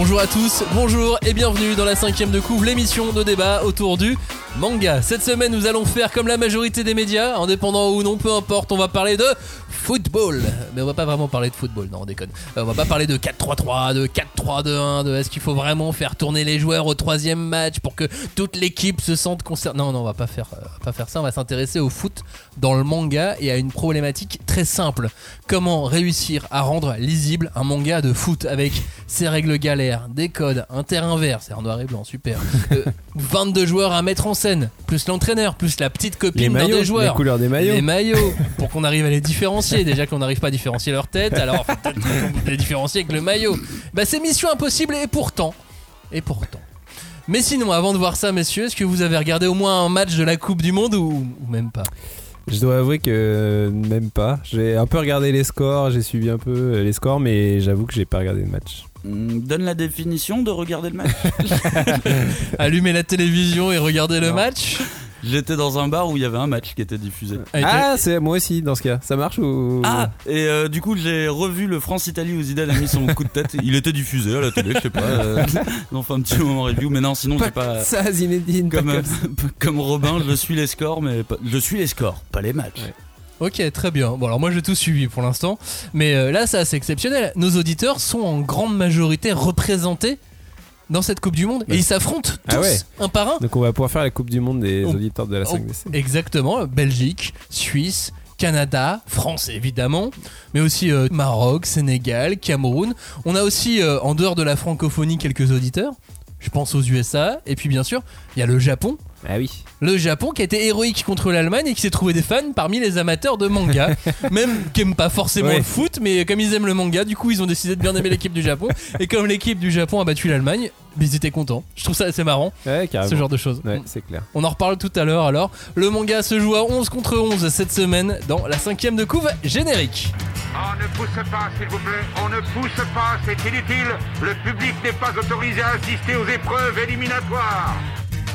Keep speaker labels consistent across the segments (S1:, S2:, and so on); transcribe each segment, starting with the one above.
S1: Bonjour à tous, bonjour et bienvenue dans la cinquième de couvre, l'émission de débat autour du manga. Cette semaine, nous allons faire comme la majorité des médias, indépendants ou non, peu importe, on va parler de football. Mais on va pas vraiment parler de football, non, on déconne. Euh, on va pas parler de 4-3-3, de 4-3-2-1, de est-ce qu'il faut vraiment faire tourner les joueurs au troisième match pour que toute l'équipe se sente concernée. Non, non, on va pas faire, euh, pas faire ça, on va s'intéresser au foot dans le manga et à une problématique très simple. Comment réussir à rendre lisible un manga de foot avec ses règles galères, des codes, un terrain vert, c'est en noir et blanc, super. Euh, 22 joueurs à mettre en scène, plus l'entraîneur, plus la petite copine d'un des joueurs.
S2: les couleurs des maillots.
S1: Les maillots, pour qu'on arrive à les différencier. Déjà qu'on n'arrive pas à différencier leur tête, alors faut peut-être les différencier avec le maillot. Bah c'est mission impossible et pourtant, et pourtant. Mais sinon, avant de voir ça, messieurs, est-ce que vous avez regardé au moins un match de la Coupe du Monde ou, ou même pas?
S2: Je dois avouer que même pas. J'ai un peu regardé les scores, j'ai suivi un peu les scores, mais j'avoue que j'ai pas regardé le match.
S3: Hmm, Donne la définition de regarder le match.
S1: Allumer la télévision et regarder le match?
S3: J'étais dans un bar où il y avait un match qui était diffusé.
S1: Avec
S2: Ah, c'est moi aussi dans ce cas. Ça marche ou?
S3: Ah Et euh, du coup, j'ai revu le France-Italie où Zidane a mis son coup de tête. Il était diffusé à la télé, je sais pas. euh, fait un petit moment review, mais non, sinon, j'ai pas.
S2: ça, Zinedine.
S3: Comme,
S2: pas
S3: euh,
S2: comme-
S3: comme Robin, je suis les scores, mais pas- je suis les scores, pas les matchs.
S2: Ouais.
S1: Ok, très bien. Bon, alors moi j'ai tout suivi pour l'instant. Mais euh, là, c'est assez exceptionnel. Nos auditeurs sont en grande majorité représentés dans cette Coupe du Monde. Et ils s'affrontent tous,
S2: Ah ouais.
S1: un par un.
S2: Donc on va pouvoir faire la Coupe du Monde des
S1: On-
S2: auditeurs de la
S1: on-
S2: 5DC.
S1: Exactement. Belgique, Suisse, Canada, France évidemment. Mais aussi euh, Maroc, Sénégal, Cameroun. On a aussi, euh, en dehors de la francophonie, quelques auditeurs. Je pense aux USA. Et puis bien sûr, il y a le Japon.
S2: Ah oui.
S1: Le Japon qui a été héroïque contre l'Allemagne et qui s'est trouvé des fans parmi les amateurs de manga, même qui aiment pas forcément
S2: Ouais.
S1: le foot, mais comme ils aiment le manga, du coup ils ont décidé de bien aimer l'équipe du Japon. Et comme l'équipe du Japon a battu l'Allemagne, mais ils étaient contents. Je trouve ça assez marrant,
S2: Ouais, carrément.
S1: ce genre de choses.
S2: Ouais, c'est clair.
S1: On en reparle tout à l'heure alors. Le manga se joue à 11 contre 11 cette semaine dans la cinquième de couve générique.
S4: On ne pousse pas, s'il vous plaît. On ne pousse pas, c'est inutile. Le public n'est pas autorisé à assister aux épreuves éliminatoires.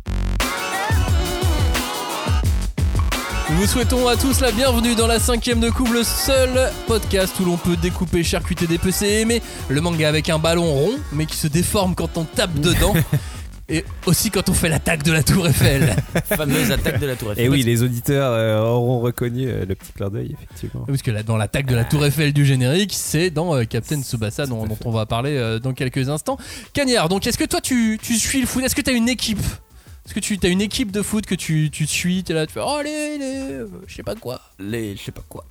S1: Nous vous souhaitons à tous la bienvenue dans la cinquième de couve, le seul podcast où l'on peut découper, charcuter, dépecer et aimer le manga avec un ballon rond, mais qui se déforme quand on tape dedans. Et aussi quand on fait l'attaque de la tour Eiffel.
S3: Fameuse attaque de la Tour Eiffel.
S2: Et oui, les auditeurs euh, auront reconnu euh, le petit clin d'œil, effectivement.
S1: Parce que là, dans l'attaque de la tour Eiffel du générique, c'est dans euh, Captain Tsubasa dont, dont on va parler euh, dans quelques instants. Cagnard, donc est-ce que toi tu, tu suis le foot? Est-ce que tu as une équipe? Est-ce que tu as une équipe de foot que tu, tu suis T'es là, tu fais oh allez, allez, euh, je sais pas quoi.
S3: les je sais pas quoi.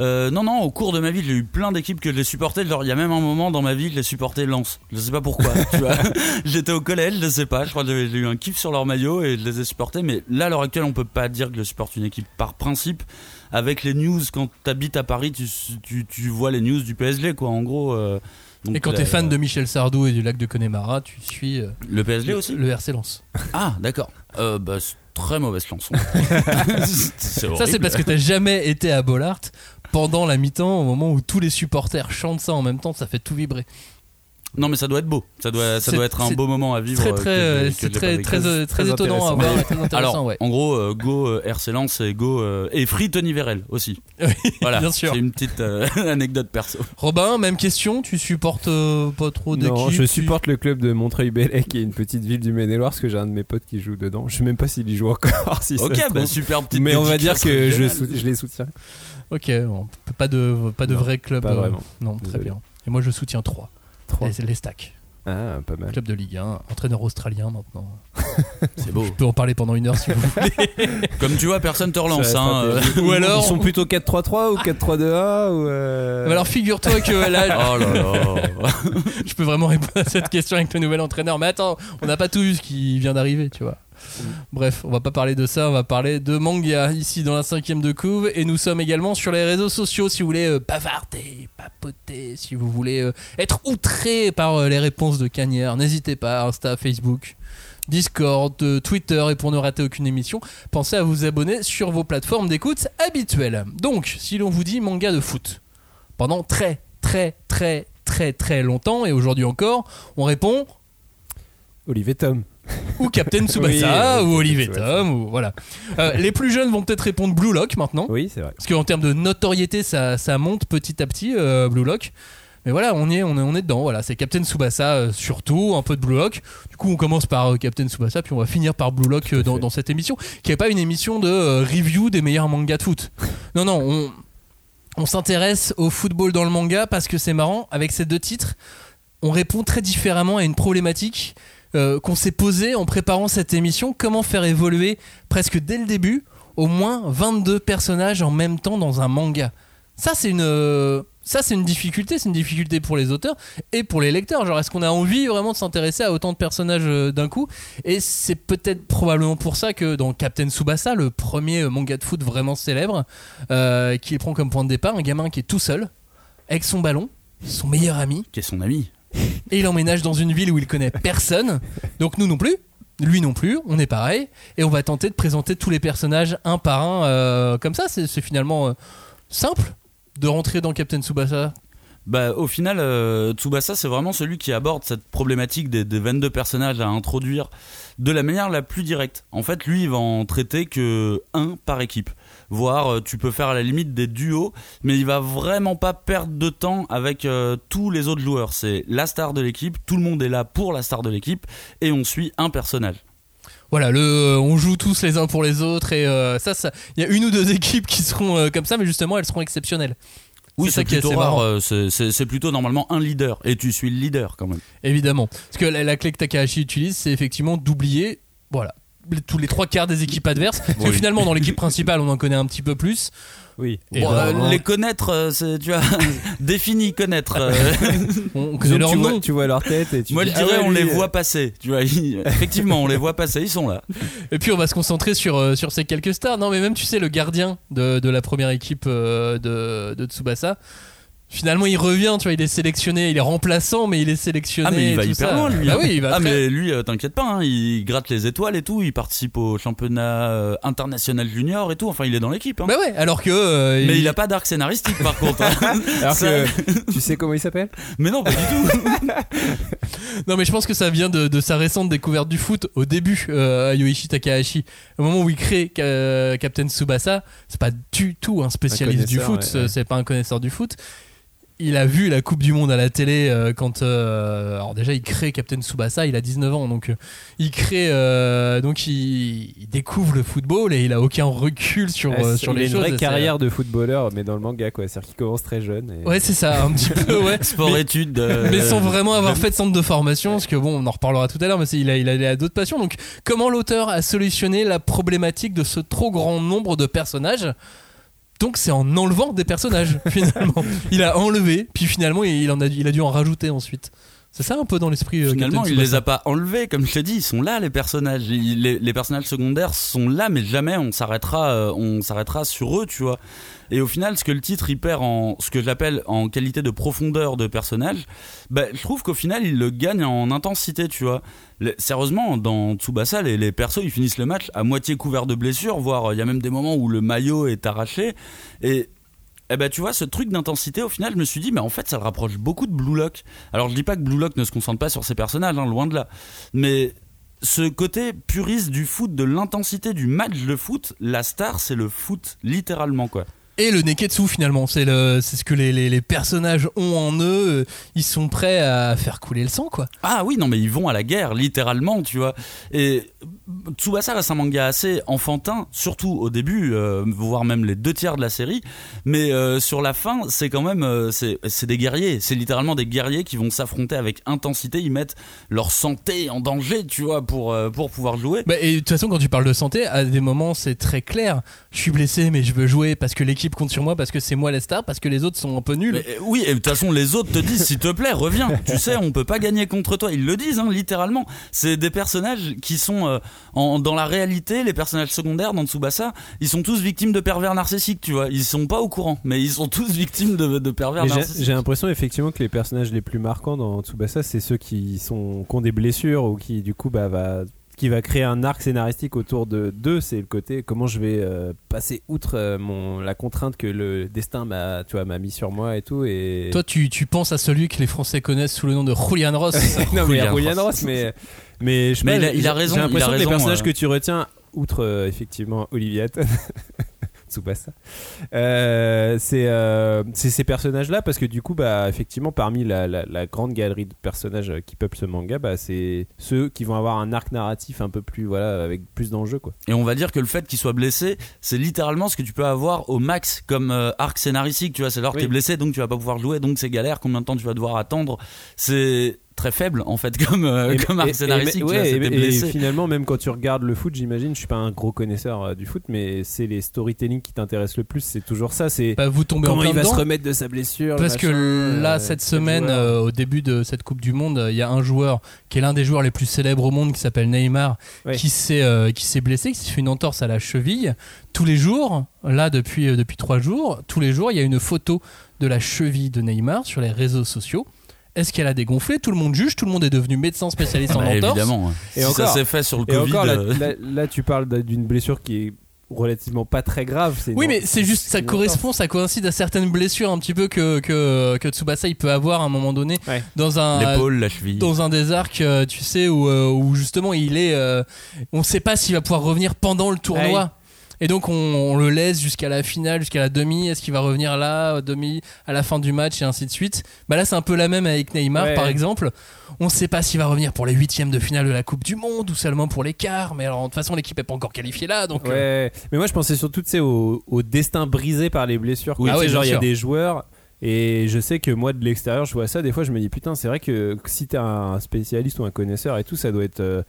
S3: Euh, non non, au cours de ma vie, j'ai eu plein d'équipes que je les supportais. Genre, il y a même un moment dans ma vie, je les supportais Lens. Je sais pas pourquoi. j'étais au collège, je sais pas. Je crois que j'ai eu un kiff sur leur maillot et je les ai supportés. Mais là, à l'heure actuelle, on peut pas dire que je supporte une équipe par principe. Avec les news, quand t'habites à Paris, tu, tu, tu vois les news du PSG, quoi. En gros. euh, donc
S1: Et quand
S3: la-
S1: t'es fan de Michel Sardou et du lac de Connemara, tu suis euh,
S3: le PSG aussi.
S1: le RC Lens.
S3: Ah, d'accord. Euh, bah, c'est très mauvaise chanson.
S1: Ça, c'est parce que t'as jamais été à Bollard pendant la mi-temps, au moment où tous les supporters chantent ça en même temps, ça fait tout vibrer.
S3: Non, mais ça doit être beau. Ça doit, ça doit être un beau moment à vivre.
S1: Très
S3: euh,
S1: très,
S3: que
S1: euh, c'est très euh, très,
S2: très
S1: étonnant à voir, et très intéressant,
S3: Alors,
S1: ouais.
S3: en gros, euh, Go euh, RC Lens et Go euh, et Free Tony Vérel aussi.
S1: Oui,
S3: Voilà,
S1: bien sûr.
S3: C'est une petite euh, anecdote perso.
S1: Robin, même question, tu supportes euh, pas trop d'équipes
S2: Non, je
S1: tu-
S2: supporte le club de Montreuil-Bellay, qui est une petite ville du Maine-et-Loire, parce que j'ai un de mes potes qui joue dedans. Je sais même pas s'il y joue encore. Si ça
S3: ok,
S2: se
S3: bah super petite.
S2: Mais on va dire que je, je les soutiens.
S1: Ok, bon, pas de, pas de
S2: Non,
S1: vrai club.
S2: pas vraiment.
S1: Non, très bien. Et moi je soutiens 3. Les, les stacks.
S2: Ah, pas mal.
S1: Club de Ligue 1, entraîneur australien maintenant.
S3: C'est beau.
S1: Je peux en parler pendant une heure si vous voulez.
S3: Comme tu vois, personne te relance. Hein, euh.
S1: Ou alors-
S2: Ils sont plutôt 4-3-3 ou 4-3-2-1 ou euh,
S1: Mais alors figure-toi que là,
S3: Oh là là.
S1: je peux vraiment répondre à cette question avec le nouvel entraîneur. Mais attends, on n'a pas tout vu ce qui vient d'arriver, tu vois. Bref, on va pas parler de ça, on va parler de manga ici dans la cinquième de couve et nous sommes également sur les réseaux sociaux si vous voulez euh, bavarder, papoter, si vous voulez euh, être outré par euh, les réponses de Cagnard, n'hésitez pas, Insta, Facebook. Discord, Twitter et pour ne rater aucune émission, pensez à vous abonner sur vos plateformes d'écoute habituelles. Donc, si l'on vous dit manga de foot, pendant très très très très très longtemps et aujourd'hui encore, on répond
S2: Olivier Tom.
S1: Ou Captain Tsubasa
S2: Oui,
S1: ou Olivier. Tom ou voilà. Euh, les plus jeunes vont peut-être répondre Blue Lock maintenant.
S2: Oui, c'est vrai.
S1: Parce qu'en termes de notoriété, ça, ça monte petit à petit, euh, Blue Lock. Mais voilà, on est, on est, on est dedans. Voilà, c'est Captain Tsubasa euh, surtout, un peu de Blue Lock. Du coup, on commence par euh, Captain Tsubasa, puis on va finir par Blue Lock euh, dans, cette émission, qui n'est pas une émission de review des meilleurs mangas de foot. Non, non, on, on s'intéresse au football dans le manga parce que c'est marrant. Avec ces deux titres, on répond très différemment à une problématique euh, qu'on s'est posée en préparant cette émission. Comment faire évoluer presque dès le début au moins 22 personnages en même temps dans un manga Ça, c'est une. euh, Ça, c'est une difficulté, c'est une difficulté pour les auteurs et pour les lecteurs. Genre, est-ce qu'on a envie vraiment de s'intéresser à autant de personnages euh, d'un coup? Et c'est peut-être probablement pour ça que dans Captain Tsubasa, le premier manga de foot vraiment célèbre, qui prend comme point de départ un gamin qui est tout seul, avec son ballon, son meilleur ami,
S3: Qui est son ami
S1: et il emménage dans une ville où il connaît personne. Donc nous non plus. Lui non plus, on est pareil, et on va tenter de présenter tous les personnages un par un euh, comme ça. C'est finalement euh, simple de rentrer dans Captain Tsubasa.
S3: Bah, au final, euh, Tsubasa, c'est vraiment celui qui aborde cette problématique des, des 22 personnages à introduire de la manière la plus directe. En fait, lui, il va en traiter que un par équipe. Voire, euh, tu peux faire à la limite des duos, mais il va vraiment pas perdre de temps avec euh, tous les autres joueurs. C'est la star de l'équipe, tout le monde est là pour la star de l'équipe, et on suit un personnage.
S1: Voilà, le, euh, on joue tous les uns pour les autres, et euh, ça, ça, il y a une ou deux équipes qui seront euh, comme ça, mais justement, elles seront exceptionnelles.
S3: Oui,
S1: C'est
S3: plutôt rare. c'est- plutôt normalement un leader, et tu suis le leader quand même.
S1: Évidemment. Parce que la, la clé que Takahashi utilise, c'est effectivement d'oublier, voilà, tous les trois quarts des équipes adverses. Parce que finalement, dans l'équipe principale, on en connaît un petit peu plus.
S2: Oui.
S3: Bon,
S1: ben,
S3: euh, les connaître, euh, c'est tu vois, défini connaître. euh.
S1: On, connaît leur
S2: tu,
S1: nom.
S2: vois, tu vois leur tête et tu
S3: Moi,
S2: dis,
S3: je
S2: ah
S3: dirais,
S2: ouais,
S3: on
S2: lui,
S3: les
S2: euh,
S3: voit passer. Tu vois, ils- effectivement, on les voit passer. Ils sont là.
S1: Et puis on va se concentrer sur, euh, sur ces quelques stars. Non, mais même, tu sais, le gardien de, de la première équipe euh, de, de Tsubasa, finalement, il revient, tu vois, il est sélectionné, il est remplaçant, mais il est sélectionné.
S3: Ah, mais il va hyper
S1: ça.
S3: loin, lui.
S1: Bah
S3: hein.
S1: oui, il va
S3: Ah, mais lui, euh, t'inquiète pas, hein, il gratte les étoiles et tout. Il participe au championnat euh, international junior et tout. Enfin, il est dans l'équipe. hein.
S1: Bah ouais, alors que. euh,
S3: Mais il a pas d'arc scénaristique par contre. hein.
S2: Alors
S3: Ça-
S2: que tu sais comment il s'appelle?
S3: Mais non, pas du tout.
S1: Non, mais je pense que ça vient de, de sa récente découverte du foot au début euh, à Yoichi Takahashi. Au moment où il crée Ca- Captain Tsubasa, c'est pas du tout un spécialiste du foot,
S2: ouais, ouais.
S1: c'est pas un connaisseur du foot. Il a vu la Coupe du Monde à la télé euh, quand. euh, alors, déjà, il crée Captain Tsubasa, il a 19 ans, donc euh, il crée. euh, donc, il, il découvre le football et il a aucun recul sur,
S2: Ouais, c'est-
S1: sur
S2: Il
S1: les
S2: a
S1: choses.
S2: carrière de footballeur, mais dans le manga, quoi. C'est-à-dire qu'il commence très jeune. et-
S1: Ouais, c'est ça, un petit peu, ouais.
S3: Sport
S1: Mais-
S3: études. euh,
S1: mais sans vraiment avoir fait de centre de formation, parce que bon, on en reparlera tout à l'heure, mais c'est- il a, il a, il a d'autres passions. Donc, comment l'auteur a solutionné la problématique de ce trop grand nombre de personnages? Donc, c'est en enlevant des personnages, finalement. Il a enlevé, puis finalement, il, a dû en rajouter ensuite. C'est ça un peu dans l'esprit. euh,
S3: Finalement, il les a pas enlevés, comme je t'ai dit, ils sont là les personnages. Il- Les, les personnages secondaires sont là, mais jamais on s'arrêtera, euh, on s'arrêtera sur eux, tu vois. Et au final, ce que le titre y perd en, ce que j'appelle en qualité de profondeur de personnage, bah, je trouve qu'au final, il le gagne en intensité, tu vois. Les- sérieusement, dans Tsubasa, les, les persos, ils finissent le match à moitié couverts de blessures, voire euh, il y a même des moments où le maillot est arraché. Et eh ben, tu vois, ce truc d'intensité, au final, je me suis dit, mais en fait, ça le rapproche beaucoup de Blue Lock. Alors, je dis pas que Blue Lock ne se concentre pas sur ses personnages, hein, loin de là. Mais ce côté puriste du foot, de l'intensité du match de foot, la star, c'est le foot, littéralement, quoi.
S1: Et le Neketsu, finalement, c'est le- c'est ce que les, les- les personnages ont en eux. Ils sont prêts à faire couler le sang, quoi.
S3: Ah oui, non, mais ils vont à la guerre, littéralement, tu vois. Et Tsubasa reste un manga assez enfantin, surtout au début, euh, voire même les deux tiers de la série. Mais euh, sur la fin, c'est quand même, euh, c'est c'est des guerriers. C'est littéralement des guerriers qui vont s'affronter avec intensité. Ils mettent leur santé en danger, tu vois, pour, pour pouvoir jouer.
S1: Bah, et de toute façon, quand tu parles de santé, à des moments, c'est très clair. Je suis blessé, mais je veux jouer parce que l'équipe compte sur moi, parce que c'est moi la star, parce que les autres sont un peu nuls.
S3: Mais, euh, oui, et de toute façon, les autres te disent, s'il te plaît, reviens. Tu sais, on peut pas gagner contre toi. Ils le disent, hein, littéralement. C'est des personnages qui sont euh, en, dans la réalité, les personnages secondaires dans Tsubasa, ils sont tous victimes de pervers narcissiques, tu vois. Ils sont pas au courant, mais ils sont tous victimes de, de pervers
S2: Mais
S3: narcissiques.
S2: J'ai l'impression effectivement que les personnages les plus marquants dans Tsubasa, c'est ceux qui sont qui ont des blessures ou qui du coup bah va qui va créer un arc scénaristique autour de deux, c'est le côté comment je vais euh, passer outre euh, mon la contrainte que le destin m'a, tu vois, m'a mis sur moi et tout. Et
S1: Toi, tu, tu penses à celui que les Français connaissent sous le nom de Julian Ross.
S2: non, mais
S3: Julian
S2: Julian
S3: Ross.
S2: Mais mais je
S3: Mais
S2: pas,
S3: il a- il a raison,
S2: J'ai
S3: il a
S2: l'impression que les personnages
S3: euh.
S2: que tu retiens, outre euh, effectivement Olivia Tsubasa, euh, c'est euh, c'est ces personnages-là parce que du coup, bah effectivement, parmi la, la, la grande galerie de personnages euh, qui peuplent ce manga, bah c'est ceux qui vont avoir un arc narratif un peu plus voilà avec plus d'enjeux quoi.
S3: Et on va dire que le fait qu'il soit blessé, c'est littéralement ce que tu peux avoir au max comme euh, arc scénaristique. Tu vois, c'est alors que
S2: Oui.
S3: t'es blessé, donc tu vas pas pouvoir jouer, donc c'est galère. Combien de temps tu vas devoir attendre? C'est très faible en fait comme, euh,
S2: Et-
S3: comme scénaristique.
S2: ouais, finalement, même quand tu regardes le foot, j'imagine, je suis pas un gros connaisseur euh, du foot, mais c'est les storytelling qui t'intéressent le plus. C'est toujours ça. C'est
S1: Bah, vous tombez
S2: comment il va
S1: dedans.
S2: se remettre de sa blessure.
S1: Parce que là,
S2: euh,
S1: cette semaine, euh, au début de cette Coupe du Monde, il y a un joueur qui est l'un des joueurs les plus célèbres au monde, qui s'appelle Neymar,
S2: Ouais.
S1: qui s'est euh, qui s'est blessé, qui s'est fait une entorse à la cheville. Tous les jours, là depuis euh, depuis trois jours, tous les jours, il y a une photo de la cheville de Neymar sur les réseaux sociaux. Est-ce qu'elle a dégonflé Tout le monde juge, tout le monde est devenu médecin spécialiste en
S3: Bah,
S1: entorse.
S3: évidemment.
S2: Et
S3: si
S2: encore-
S3: ça s'est fait sur le
S2: Et
S3: Covid.
S2: encore, là,
S3: euh,
S2: là- là, tu parles d'une blessure qui est relativement pas très grave.
S1: Oui, mais c'est juste, ça correspond, ça coïncide à certaines blessures un petit peu que, que, que Tsubasa il peut avoir à un moment donné
S2: Ouais.
S1: dans un
S3: L'épaule, la cheville.
S1: dans un des arcs, euh, tu sais, où, euh, où justement il est, euh, on sait pas s'il va pouvoir revenir pendant le tournoi.
S2: Ouais.
S1: Et donc on, on le laisse jusqu'à la finale, jusqu'à la demi. Est-ce qu'il va revenir là, demi, à la fin du match et ainsi de suite. Bah là c'est un peu la même avec Neymar
S2: Ouais.
S1: par exemple. On sait pas s'il va revenir pour les huitièmes de finale de la Coupe du Monde ou seulement pour les quarts. Mais alors de toute façon l'équipe est pas encore qualifiée là, donc. euh,
S2: mais moi je pensais surtout au, au destin brisé par les blessures.
S1: Oui, ah ouais,
S2: genre il y a des joueurs et je sais que moi de l'extérieur je vois ça. Des fois je me dis putain, c'est vrai que si t'es un spécialiste ou un connaisseur et tout, ça doit être euh,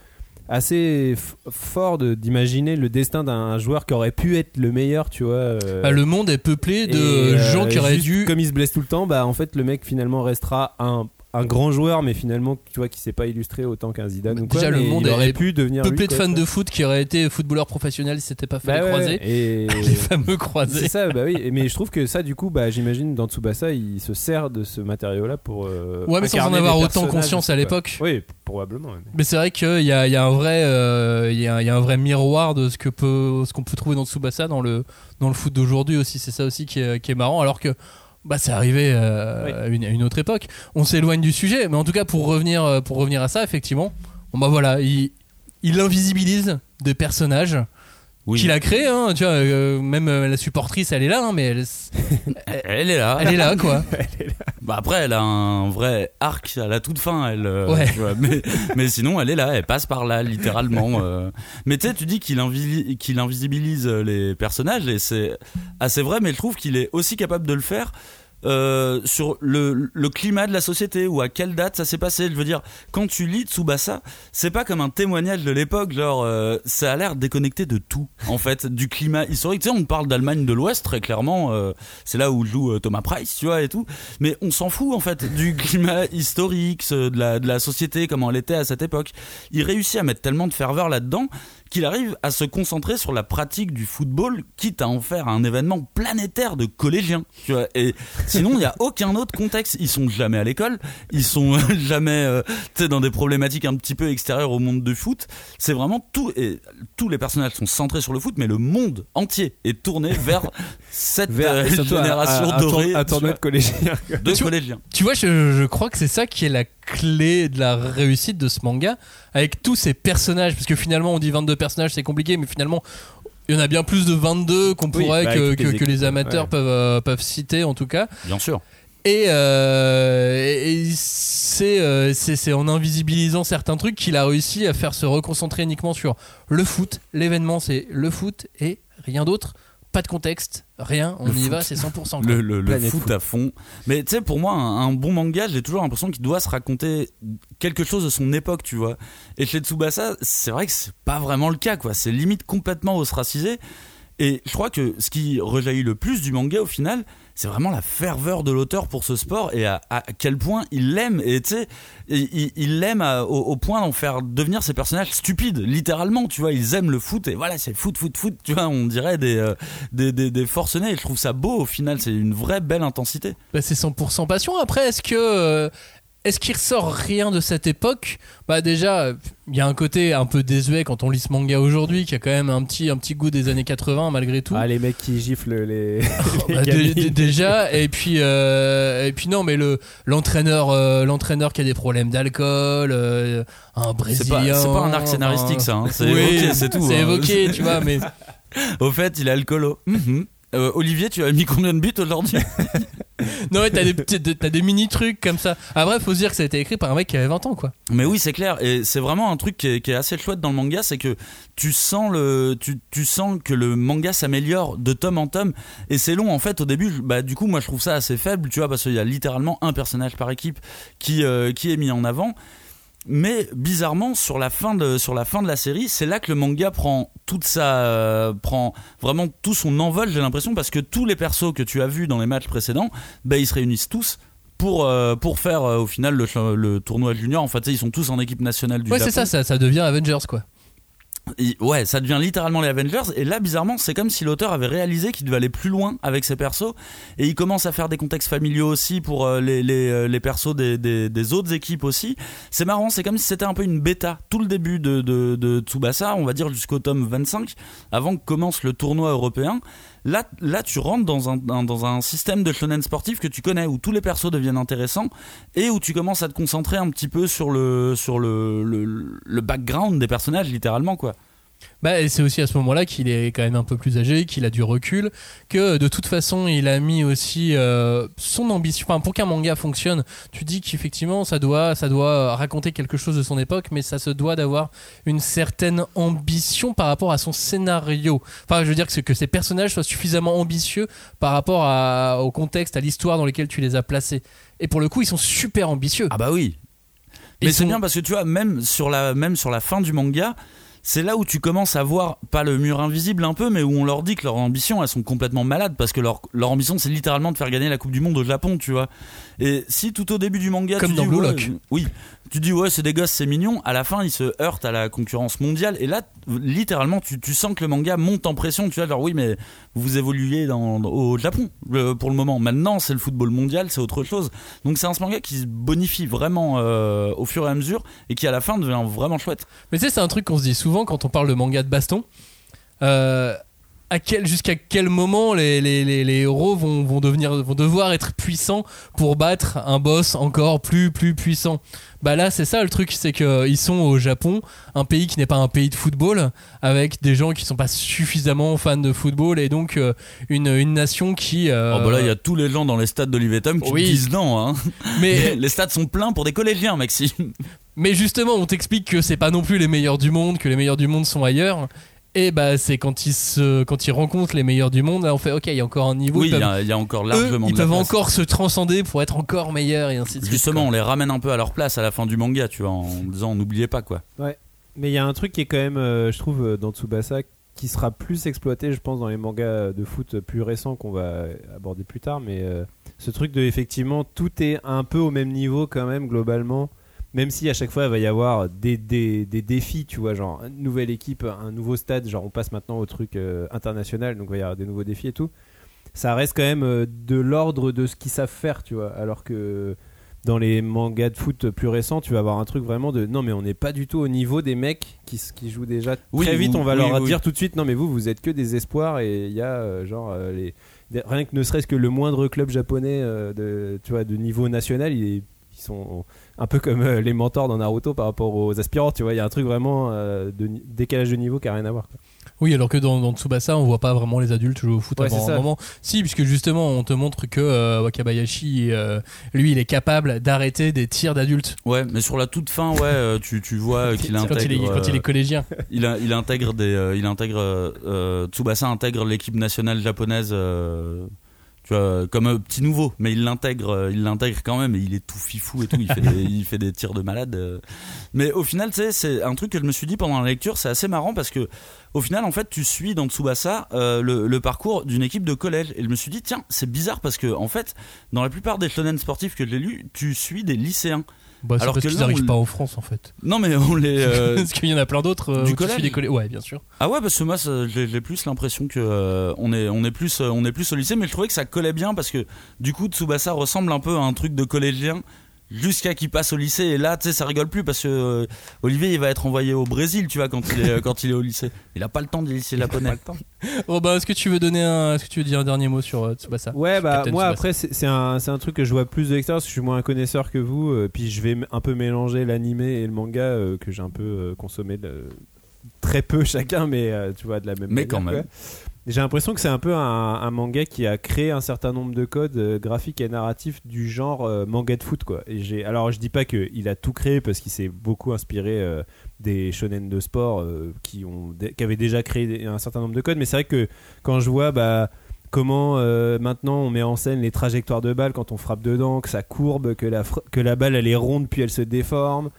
S2: assez fort de- d'imaginer le destin d'un joueur qui aurait pu être le meilleur, tu vois. euh,
S1: bah, le monde est peuplé de
S2: euh,
S1: gens qui auraient dû.
S2: Comme il se blesse tout le temps, bah en fait le mec finalement restera un un grand joueur, mais finalement, tu vois, qui s'est pas illustré autant qu'un Zidane ou quoi.
S1: Déjà, le monde
S2: aurait pu devenir
S1: Peuplé
S2: lui,
S1: de fans de foot qui auraient été footballeurs professionnels si c'était pas fait
S2: Bah
S1: les
S2: ouais,
S1: croisés.
S2: Et
S1: Les fameux croisés.
S2: c'est ça, bah oui. Mais je trouve que ça, du coup, bah j'imagine dans Tsubasa, il se sert de ce matériau-là pour. euh,
S1: Ouais, mais sans en avoir autant conscience à l'époque.
S2: Oui, probablement.
S1: Mais c'est vrai qu'il y a, il y a un vrai, euh, y a, il y a un vrai miroir de ce que peut, ce qu'on peut trouver dans Tsubasa dans le dans le foot d'aujourd'hui aussi. C'est ça aussi qui est, qui est marrant, alors que bah c'est arrivé euh,
S2: Oui.
S1: à, une, à une autre époque. On s'éloigne du sujet, mais en tout cas pour revenir euh, pour revenir à ça, effectivement, bon bah voilà, il, il invisibilise des personnages.
S3: Oui.
S1: Qu'il a créé, hein, tu vois, euh, même euh, la supportrice, elle est là, hein, mais elle,
S3: Elle, elle est là.
S1: elle est là, quoi.
S3: Bah après, elle a un vrai arc à la toute fin, elle. euh,
S1: Ouais.
S3: tu vois, mais, mais sinon, elle est là, elle passe par là, littéralement. euh. Mais tu sais, tu dis qu'il invisibilise les personnages, et c'est assez vrai, mais je trouve qu'il est aussi capable de le faire. Euh, sur le, le climat de la société ou à quelle date ça s'est passé. Je veux dire, quand tu lis Tsubasa, c'est pas comme un témoignage de l'époque, genre euh, ça a l'air déconnecté de tout, en fait, du climat historique. Tu sais, on parle d'Allemagne de l'Ouest très clairement, euh, c'est là où joue euh, Thomas Price, tu vois, et tout. Mais on s'en fout en fait du climat historique, de la, de la société, comment elle était à cette époque. Il réussit à mettre tellement de ferveur là-dedans qu'il arrive à se concentrer sur la pratique du football, quitte à en faire un événement planétaire de collégiens. Tu vois. Et sinon, il n'y a aucun autre contexte. Ils sont jamais à l'école, ils sont jamais euh, dans des problématiques un petit peu extérieures au monde du foot. C'est vraiment tout. Et tous les personnages sont centrés sur le foot, mais le monde entier est tourné vers cette
S2: Vers-
S3: euh,
S2: à-
S3: génération
S2: à- à tour-
S3: dorée
S2: à de collégiens.
S3: de
S1: Tu vois-
S3: collégiens.
S1: Tu vois, je, je crois que c'est ça qui est la clé de la réussite de ce manga, avec tous ces personnages, parce que finalement on dit 22 personnages, c'est compliqué, mais finalement il y en a bien plus de 22 qu'on
S2: Oui,
S1: pourrait
S2: bah,
S1: que,
S2: les
S1: que les
S2: équipes,
S1: amateurs
S2: ouais.
S1: peuvent, euh, peuvent citer en tout cas.
S3: Bien sûr.
S1: Et, euh, et- et c'est euh, c'est- c'est en invisibilisant certains trucs qu'il a réussi à faire se reconcentrer uniquement sur le foot. L'événement c'est le foot et rien d'autre. Pas de contexte, rien, on
S3: Le
S1: y
S3: foot.
S1: va, c'est 100%. quoi.
S3: Le, le- le foot. à fond. Mais tu sais, pour moi, un, un bon manga, j'ai toujours l'impression qu'il doit se raconter quelque chose de son époque, tu vois. Et chez Tsubasa, c'est vrai que c'est pas vraiment le cas, quoi. C'est limite complètement ostracisé. Et je crois que ce qui rejaillit le plus du manga au final, c'est vraiment la ferveur de l'auteur pour ce sport et à, quel point il l'aime. Et tu sais, il l'aime au, point d'en faire devenir ces personnages stupides, littéralement. Tu vois, ils aiment le foot et voilà, c'est foot, foot, foot. Tu vois, on dirait des, euh, des, des, des forcenés. Et je trouve ça beau au final. C'est une vraie belle intensité.
S1: Bah, c'est 100% passion. Après, est-ce que euh, est-ce qu'il ressort rien de cette époque? Bah déjà, il y a un côté un peu désuet quand on lit ce manga aujourd'hui, qui a quand même un petit, un petit goût des années 80 malgré tout.
S2: Ah, les mecs qui giflent les. les
S1: Bah, déjà et puis euh, et puis non mais le l'entraîneur euh, l'entraîneur qui a des problèmes d'alcool euh, un
S3: C'est pas,
S1: brésilien
S3: c'est pas un arc scénaristique, ça. hein. C'est
S1: Oui,
S3: évoqué, c'est tout.
S1: c'est
S3: hein.
S1: évoqué tu vois mais
S3: Au fait, il est alcoolo. Mhm. Euh, Olivier, tu as mis combien de buts aujourd'hui
S1: non mais t'as des petits- t'as des mini trucs comme ça après faut se dire que ça a été écrit par un mec qui avait 20 ans quoi
S3: Mais oui, c'est clair. Et c'est vraiment un truc qui est, qui est assez chouette dans le manga, c'est que tu sens le, tu, tu sens que le manga s'améliore de tome en tome. Et c'est long en fait. Au début, bah du coup, moi je trouve ça assez faible, tu vois, parce qu'il y a littéralement un personnage par équipe qui, euh, qui est mis en avant. Mais bizarrement, sur la fin de, sur la fin de la série, c'est là que le manga prend toute sa, euh, prend vraiment tout son envol, j'ai l'impression, parce que tous les persos que tu as vus dans les matchs précédents, bah, ils se réunissent tous pour, euh, pour faire euh, au final le, le tournoi junior. En fait, ils sont tous en équipe nationale du
S1: ouais
S3: Japon.
S1: c'est ça, ça ça devient Avengers quoi
S3: ouais, ça devient littéralement les Avengers. Et là, bizarrement, c'est comme si l'auteur avait réalisé qu'il devait aller plus loin avec ses persos. Et il commence à faire des contextes familiaux aussi pour euh, les, les, euh, persos des, autres équipes aussi. C'est marrant, c'est comme si c'était un peu une bêta. Tout le début de Tsubasa, on va dire jusqu'au tome 25, avant que commence le tournoi européen. Là, là, tu rentres dans un, un- dans un système de shonen sportif que tu connais, où tous les persos deviennent intéressants et où tu commences à te concentrer un petit peu sur le, sur le, le, le background des personnages, littéralement, quoi.
S1: Bah, c'est aussi à ce moment-là qu'il est quand même un peu plus âgé, qu'il a du recul, que de toute façon il a mis aussi euh, son ambition. Enfin, pour qu'un manga fonctionne, tu dis qu'effectivement ça doit, ça doit raconter quelque chose de son époque, mais ça se doit d'avoir une certaine ambition par rapport à son scénario. Enfin, je veux dire que, que ces personnages soient suffisamment ambitieux par rapport à- au contexte, à l'histoire dans lequel tu les as placés. Et pour le coup, ils sont super ambitieux.
S3: Ah bah oui.
S1: Et
S3: Mais c'est bien parce que tu vois, même sur la, même sur la fin du manga, c'est là où tu commences à voir, pas le mur invisible un peu, mais où on leur dit que leur ambition, elles sont complètement malades parce que leur, leur ambition, c'est littéralement de faire gagner la Coupe du Monde au Japon, tu vois. Et si tout au début du manga,
S1: Comme
S3: tu
S1: dans
S3: dis,
S1: Blue
S3: ouais,
S1: Lock.
S3: oui, tu dis ouais, c'est des gosses, c'est mignon, à la fin, ils se heurtent à la concurrence mondiale, et là, littéralement, tu, tu sens que le manga monte en pression, tu vois, genre oui, mais vous évoluez dans, au Japon pour le moment. Maintenant, c'est le football mondial, c'est autre chose. Donc c'est un manga qui se bonifie vraiment euh, au fur et à mesure et qui à la fin devient vraiment chouette.
S1: Mais tu sais, c'est un truc qu'on se dit souvent quand on parle de manga de baston. Euh, à quel, jusqu'à quel moment les, les, les, les héros vont, vont, devenir, vont devoir être puissants pour battre un boss encore plus, plus puissant? Bah là, c'est ça le truc, c'est qu'ils sont au Japon, un pays qui n'est pas un pays de football, avec des gens qui sont pas suffisamment fans de football, et donc euh, une, une nation qui. euh,
S3: Oh bah là, il y a tous les gens dans les stades d'Olivier Tom qui
S1: Oui.
S3: disent non. Hein.
S1: mais,
S3: les stades sont pleins pour des collégiens, Maxime.
S1: Mais justement, on t'explique que c'est pas non plus les meilleurs du monde, que les meilleurs du monde sont ailleurs. Et bah, c'est quand ils se, quand ils rencontrent les meilleurs du monde, là, on fait, ok, il y a encore un niveau.
S3: Oui,
S1: ils
S3: il y,
S1: peuvent,
S3: a- il y a encore
S1: eux,
S3: largement
S1: ils
S3: de la
S1: peuvent
S3: place.
S1: encore se transcender pour être encore meilleurs et ainsi de suite.
S3: Justement,
S1: quoi.
S3: on les ramène un peu à leur place à la fin du manga, tu vois, en disant n'oubliez pas quoi.
S2: Mais il y a un truc qui est quand même, euh, je trouve, euh, dans Tsubasa, qui sera plus exploité, je pense, dans les mangas de foot plus récents qu'on va aborder plus tard. Mais euh, ce truc de, effectivement, tout est un peu au même niveau quand même, globalement. Même si à chaque fois il va y avoir des, des, des défis, tu vois, genre une nouvelle équipe, un nouveau stade, genre on passe maintenant au truc euh, international, donc il va y avoir des nouveaux défis et tout. Ça reste quand même euh, de l'ordre de ce qu'ils savent faire, tu vois. Alors que dans les mangas de foot plus récents, tu vas avoir un truc vraiment de non, mais on n'est pas du tout au niveau des mecs qui, qui jouent déjà
S3: Oui,
S2: très vite. on va
S3: oui,
S2: leur
S3: oui.
S2: dire tout de suite non, mais vous, vous êtes que des espoirs et il y a euh, genre les rien que ne serait-ce que le moindre club japonais de tu vois de niveau national, il est- ils sont un peu comme euh, les mentors dans Naruto par rapport aux aspirants, tu vois. Il y a un truc vraiment euh, de décalage de niveau qui a rien à voir. quoi.
S1: Oui, alors que dans, dans Tsubasa, on voit pas vraiment les adultes jouer au foot
S2: Ouais,
S1: avant un moment. Si, puisque justement, on te montre que euh, Wakabayashi, euh, lui, il est capable d'arrêter des tirs d'adultes
S3: Ouais, mais sur la toute fin, ouais, tu, tu vois qu'il
S1: quand,
S3: intègre.
S1: il est- quand il est collégien.
S3: il, a- il intègre des, euh, il intègre Tsubasa intègre l'équipe nationale japonaise. Tu vois, comme un petit nouveau, mais il l'intègre, euh, il l'intègre quand même et il est tout fifou et tout. Il fait des, il fait des tirs de malade. euh. Mais au final, tu sais, c'est un truc que je me suis dit pendant la lecture, c'est assez marrant parce que au final, en fait, tu suis dans Tsubasa euh, le, le parcours d'une équipe de collège. Et je me suis dit, tiens, c'est bizarre parce que en fait, dans la plupart des shonen sportifs que j'ai lus, tu suis des lycéens.
S1: Bah,
S3: alors
S1: parce qu'ils
S3: on
S1: n'arrivent pas en France, en fait.
S3: Non, mais on les. euh,
S1: parce qu'il y en a plein d'autres. euh,
S3: du collège
S1: des. Ouais, bien sûr.
S3: Ah ouais, parce que moi, j'ai plus l'impression que euh, on est, on est plus, euh, on est plus au lycée, mais je trouvais que ça collait bien parce que du coup, Tsubasa ressemble un peu à un truc de collégien jusqu'à qu'il passe au lycée. Et là, tu sais, ça rigole plus parce que euh, Olivier, il va être envoyé au Brésil, tu vois, quand il est, euh, quand il est au lycée. Il a pas le temps du lycée japonais.
S1: Robin, est-ce que tu veux donner un, est-ce que tu veux dire un dernier mot sur euh, Tsubasa
S2: Ouais, bah
S1: Captain
S2: moi
S1: Tsubasa.
S2: après c'est c'est un, c'est un truc que je vois plus de l'extérieur parce que je suis moins un connaisseur que vous, euh, puis je vais m- un peu mélanger l'animé et le manga euh, que j'ai un peu euh, consommé de- très peu chacun, mais euh, tu vois de la même
S3: Mais
S2: manière,
S3: quand même.
S2: quoi. J'ai l'impression que c'est un peu un, manga qui a créé un certain nombre de codes euh, graphiques et narratifs du genre euh, manga de foot quoi. Et alors je dis pas que il a tout créé parce qu'il s'est beaucoup inspiré euh, des shonen de sport qui ont qui avaient déjà créé un certain nombre de codes mais c'est vrai que quand je vois bah comment maintenant on met en scène les trajectoires de balles quand on frappe dedans, que ça courbe, que la, que la balle elle est ronde puis elle se déforme.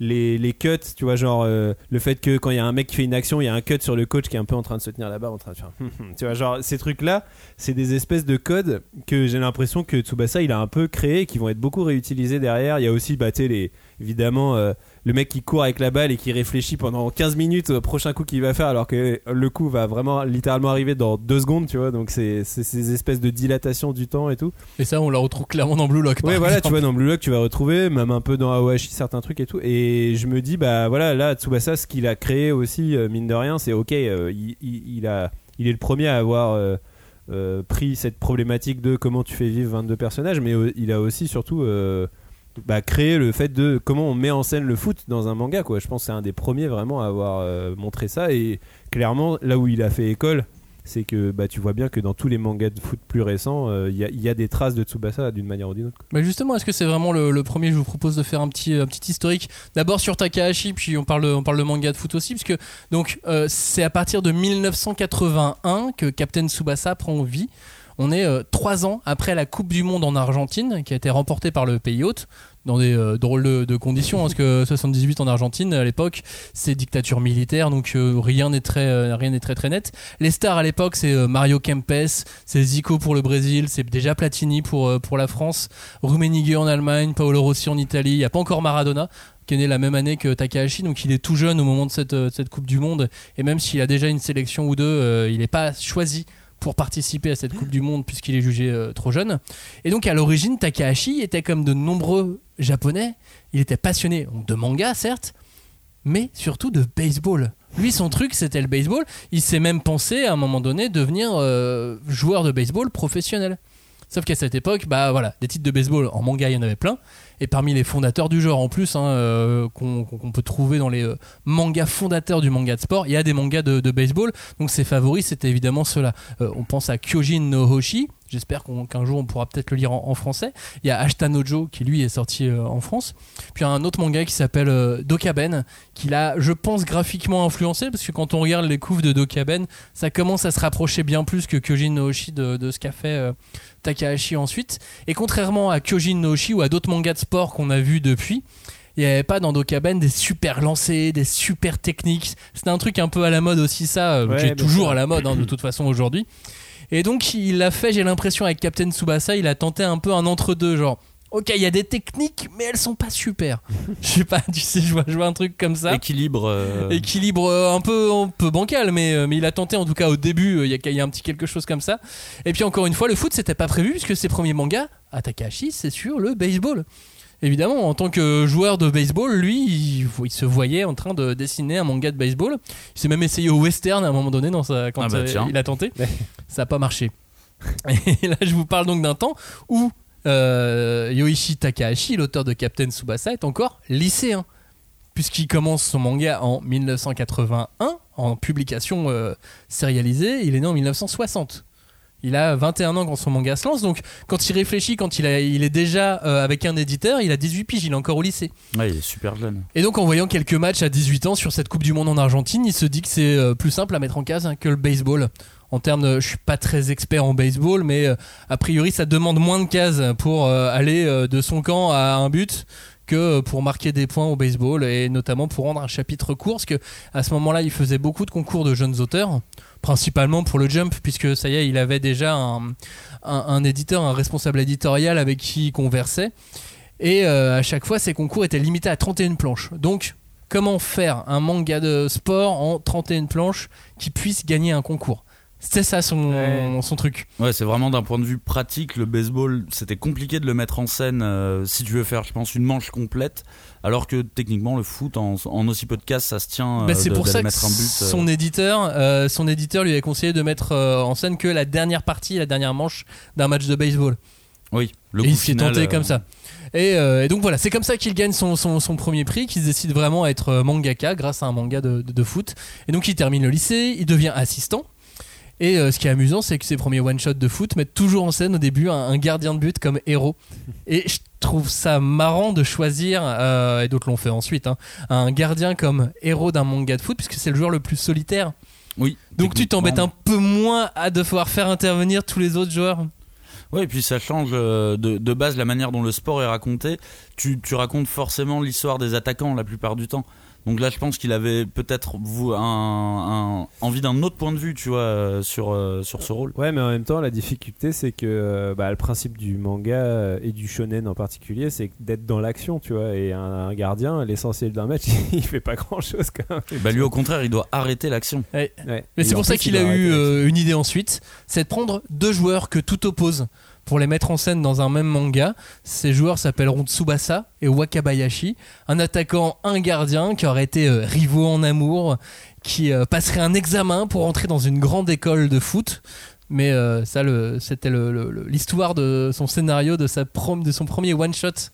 S2: Les, les cuts, tu vois, genre euh, le fait que quand il y a un mec qui fait une action, il y a un cut sur le coach qui est un peu en train de se tenir barre, en train de hum, hum. tu vois, genre ces trucs-là, c'est des espèces de codes que j'ai l'impression que Tsubasa il a un peu créé qui vont être beaucoup réutilisés derrière. Il y a aussi, bah, les, évidemment, euh, le mec qui court avec la balle et qui réfléchit pendant 15 minutes au prochain coup qu'il va faire alors que le coup va vraiment littéralement arriver dans deux secondes, tu vois. Donc c'est ces espèces de dilatation du temps et tout.
S1: Et ça, on la retrouve clairement dans Blue Lock.
S2: Ouais, voilà, tu vois, dans Blue Lock, tu vas retrouver, même un peu dans Awashi, certains trucs et tout. Et je me dis, bah voilà, là, Tsubasa, ce qu'il a créé aussi, euh, mine de rien, c'est ok, euh, il, il- il a, il est le premier à avoir pris cette problématique de comment tu fais vivre 22 personnages, mais il a aussi surtout bah, créé le fait de comment on met en scène le foot dans un manga, quoi. Je pense que c'est un des premiers vraiment à avoir euh, montré ça. Et clairement, là où il a fait école, c'est que bah, tu vois bien que dans tous les mangas de foot plus récents, euh, il y, a- des traces de Tsubasa d'une manière ou d'une autre.
S1: Mais justement, est-ce que c'est vraiment le, premier? Je vous propose de faire un petit, un petit historique. D'abord sur Takahashi, puis on parle, on parle de manga de foot aussi, parce donc euh, c'est à partir de 1981 que Captain Tsubasa prend vie. On est euh, trois ans après la Coupe du Monde en Argentine, qui a été remportée par le pays hôte, dans des euh, drôles de, conditions, hein, parce que 78 en Argentine à l'époque, c'est dictature militaire, donc euh, rien n'est très, très très net. Les stars à l'époque, c'est Mario Kempes, c'est Zico pour le Brésil, c'est déjà Platini pour, pour la France, Rummenigge en Allemagne, Paolo Rossi en Italie. Il n'y a pas encore Maradona, qui est né la même année que Takahashi, donc il est tout jeune au moment de cette, cette Coupe du Monde. Et même s'il a déjà une sélection ou deux, il n'est pas choisi pour participer à cette Coupe du Monde puisqu'il est jugé euh, trop jeune. Et donc à l'origine, Takahashi était comme de nombreux Japonais, il était passionné de manga certes, mais surtout de baseball. Lui, son truc, c'était le baseball. Il s'est même pensé à un moment donné devenir euh, joueur de baseball professionnel. Sauf qu'à cette époque, bah voilà, des titres de baseball en manga, il y en avait plein. Et parmi les fondateurs du genre en plus, hein, euh, qu'on peut trouver dans les euh, mangas fondateurs du manga de sport, il y a des mangas de, de baseball. Donc ses favoris, c'était évidemment ceux-là. Euh, on pense à Kyojin no Hoshi. J'espère qu'on- qu'un jour on pourra peut-être le lire en, en français. Il y a Ashita Nojo qui lui est sorti euh, en France. Puis il y a un autre manga qui s'appelle euh, Dokaben, qui l'a, je pense, graphiquement influencé, parce que quand on regarde les couves de Dokaben, ça commence à se rapprocher bien plus que Kyojin no Hoshi de, de ce qu'a fait euh, Takahashi ensuite. Et contrairement à Kyojin no Hoshi ou à d'autres mangas de sport qu'on a vus depuis, il n'y avait pas dans Dokaben des super lancers, des super techniques. C'était un truc un peu à la mode aussi, ça,
S2: Ouais,
S1: qui est toujours à la mode hein, de toute façon aujourd'hui. Et donc il l'a fait, j'ai l'impression, avec Captain Tsubasa, il a tenté un peu un entre-deux, genre. Ok, il y a des techniques, mais elles sont pas super. Je sais pas, tu sais, je vois, je vois un truc comme ça.
S3: Équilibre. euh,
S1: Équilibre euh, un peu, un peu bancal, mais, euh, mais il a tenté en tout cas au début, il y, y a un petit quelque chose comme ça. Et puis encore une fois, le foot c'était pas prévu puisque ses premiers mangas, à Takahashi, c'est sur le baseball. Évidemment, en tant que joueur de baseball, lui, il, il se voyait en train de dessiner un manga de baseball. Il s'est même essayé au western à un moment donné dans sa, quand
S3: Ah bah
S1: il a tenté. Ça n'a pas marché. Et là, je vous parle donc d'un temps où euh, Yoichi Takahashi, l'auteur de Captain Tsubasa, est encore lycéen puisqu'il commence son manga en 1981 en publication euh, sérialisée. Il est né en 1960. Il a 21 ans quand son manga se lance, donc quand il réfléchit, quand il, a- il est déjà euh, avec un éditeur, il a 18 piges, il est encore au lycée.
S3: Ouais, il est super jeune.
S1: Et donc en voyant quelques matchs à 18 ans sur cette Coupe du Monde en Argentine, il se dit que c'est euh, plus simple à mettre en case hein, que le baseball. En termes de, je suis pas très expert en baseball, mais euh, a priori ça demande moins de cases pour euh, aller euh, de son camp à un but que euh, pour marquer des points au baseball et notamment pour rendre un chapitre court, parce que à ce moment-là il faisait beaucoup de concours de jeunes auteurs, principalement pour le jump, puisque ça y est il avait déjà un, un- un éditeur, un responsable éditorial avec qui il conversait. Et euh, à chaque fois, ces concours étaient limités à 31 planches. Donc, comment faire un manga de sport en 31 planches qui puisse gagner un concours? C'était ça son,
S2: Ouais.
S1: son truc.
S3: Ouais, c'est vraiment d'un point de vue pratique, le baseball, c'était compliqué de le mettre en scène euh, si tu veux faire, je pense, une manche complète, alors que techniquement, le foot, en, en aussi peu de cases, ça se tient. euh,
S1: Bah, c'est pour ça que
S3: mettre un but. euh.
S1: son éditeur, euh, son éditeur lui a conseillé de mettre euh, en scène que la dernière partie, la dernière manche d'un match de baseball.
S3: Oui, le
S1: et
S3: coup
S1: il s'y est
S3: final,
S1: tenté
S3: euh,
S1: comme ça. Et, euh, et donc voilà, c'est comme ça qu'il gagne son, son, son premier prix, qu'il décide vraiment à être mangaka grâce à un manga de, de- de foot. Et donc il termine le lycée, il devient assistant. Et euh, ce qui est amusant, c'est que ses premiers one-shots de foot mettent toujours en scène au début un, un gardien de but comme héros. Et je trouve ça marrant de choisir, euh, et d'autres l'ont fait ensuite, hein, un gardien comme héros d'un manga de foot, puisque c'est le joueur le plus solitaire.
S3: Oui.
S1: Donc tu t'embêtes un peu moins à devoir faire intervenir tous les autres joueurs.
S3: Ouais, et puis ça change euh, de, de base la manière dont le sport est raconté. Tu, tu racontes forcément l'histoire des attaquants la plupart du temps. Donc là, je pense qu'il avait peut-être vous un, un- envie d'un autre point de vue, tu vois, euh, sur euh, sur ce rôle.
S2: Ouais, mais en même temps, la difficulté, c'est que euh, bah, le principe du manga et du shonen en particulier, c'est d'être dans l'action, tu vois. Et un, un gardien, l'essentiel d'un match, il fait pas grand chose quand même.
S3: Bah lui, au contraire, il doit arrêter l'action.
S1: Ouais.
S2: Ouais.
S1: Mais c'est pour ça qu'il
S2: il
S1: a eu euh, une idée ensuite, c'est de prendre deux joueurs que tout oppose pour les mettre en scène dans un même manga. Ces joueurs s'appelleront Tsubasa et Wakabayashi, un attaquant, un gardien qui auraient été euh, rivaux en amour, qui euh, passerait un examen pour entrer dans une grande école de foot. Mais euh, ça, c'était l'histoire de son scénario, de, sa prom- de son premier one-shot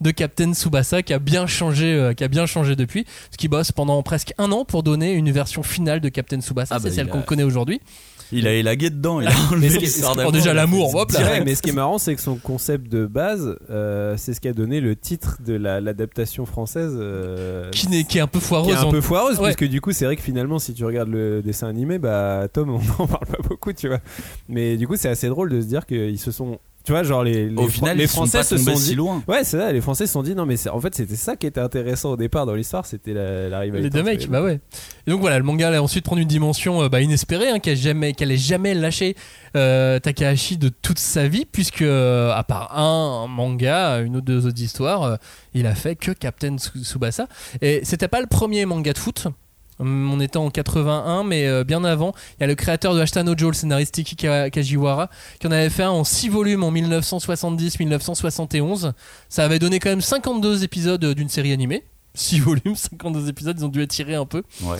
S1: de Captain Tsubasa qui a bien changé, qui a bien changé depuis, ce qui bosse pendant presque un an pour donner une version finale de Captain Tsubasa.
S3: Ah bah,
S1: c'est celle
S3: il a-
S1: qu'on connaît aujourd'hui.
S3: Il a élagué dedans. Il a enlevé
S2: Mais ce qui-
S3: l'histoire
S2: ce qui-
S3: d'amour,
S1: déjà l'amour,
S2: mais ce qui est marrant, c'est que son concept de base, euh, c'est ce qui a donné le titre de la- l'adaptation française. euh,
S1: Qui, est un peu
S2: qui est
S1: foireuse.
S2: un
S1: en-
S2: peu foireuse,
S1: Ouais.
S2: puisque du coup, c'est vrai que finalement, si tu regardes le dessin animé, bah, Tom, on n'en parle pas beaucoup, tu vois. Mais du coup, c'est assez drôle de se dire qu'ils se sont. Tu vois, genre, les, les,
S3: Au final,
S2: les
S3: sont
S2: Français
S3: pas
S2: se sont
S3: si
S2: dit.
S3: loin.
S2: Ouais, c'est ça, les Français se sont dit, non, mais c'est- en fait, c'était ça qui était intéressant au départ dans l'histoire, c'était la, la rivalité.
S1: Les deux mecs,
S2: les
S1: bah ouais. Et donc voilà, le manga allait ensuite prendre une dimension euh, bah, inespérée, hein, qu'elle jamais, qu'elle ait jamais lâché euh, Takahashi de toute sa vie, puisque euh, à part un manga, une ou deux autres histoires, euh, il a fait que Captain Tsu- Tsubasa. Et c'était pas le premier manga de foot. Hum, On était en 81, mais euh, bien avant, il y a le créateur de Ashita no Joe, le scénariste Tiki Ka- Kajiwara, qui en avait fait un en 6 volumes en 1970-1971. Ça avait donné quand même 52 épisodes euh, d'une série animée. 6 volumes, 52 épisodes, ils ont dû étirer un peu.
S3: Ouais.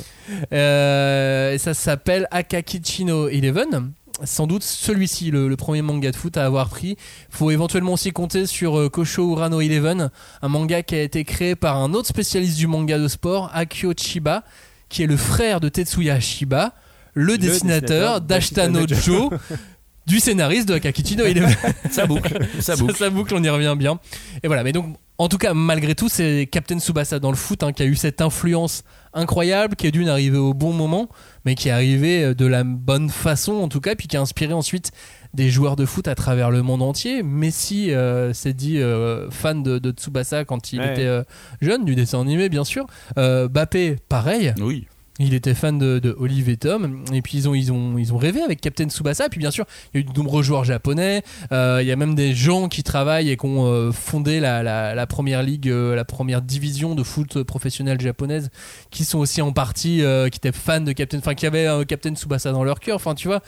S1: Euh, et ça s'appelle Akakichino Eleven. Sans doute celui-ci, le, le premier manga de foot à avoir pris. faut éventuellement aussi compter sur euh, Kosho Urano Eleven, un manga qui a été créé par un autre spécialiste du manga de sport, Akio Chiba, qui est le frère de Tetsuya Shiba, le, dessinateur
S2: dessinateur
S1: Joe, du scénariste de Akakichino Eleven.
S3: Ça boucle. Ça boucle.
S1: ça boucle, on y revient bien. Et voilà, mais donc, en tout cas, malgré tout, c'est Captain Tsubasa dans le foot hein, qui a eu cette influence incroyable, qui est d'une arriver au bon moment, mais qui est arrivé euh, de la bonne façon en tout cas, puis qui a inspiré ensuite des joueurs de foot à travers le monde entier. Messi euh, s'est dit euh, fan de, de Tsubasa quand il
S2: Ouais.
S1: était euh, jeune, du dessin animé bien sûr. Euh, Bappé, pareil.
S3: Oui.
S1: Il était fan de, de Olive et Tom, et puis ils ont, ils, ont, ils ont rêvé avec Captain Tsubasa. Et puis bien sûr, il y a eu de nombreux joueurs japonais. Euh, il y a même des gens qui travaillent et qui ont euh, fondé la, la, la première ligue, euh, la première division de foot professionnelle japonaise, qui sont aussi en partie, euh, qui étaient fans de Captain, enfin qui avaient euh, Captain Tsubasa dans leur cœur. Enfin, tu vois,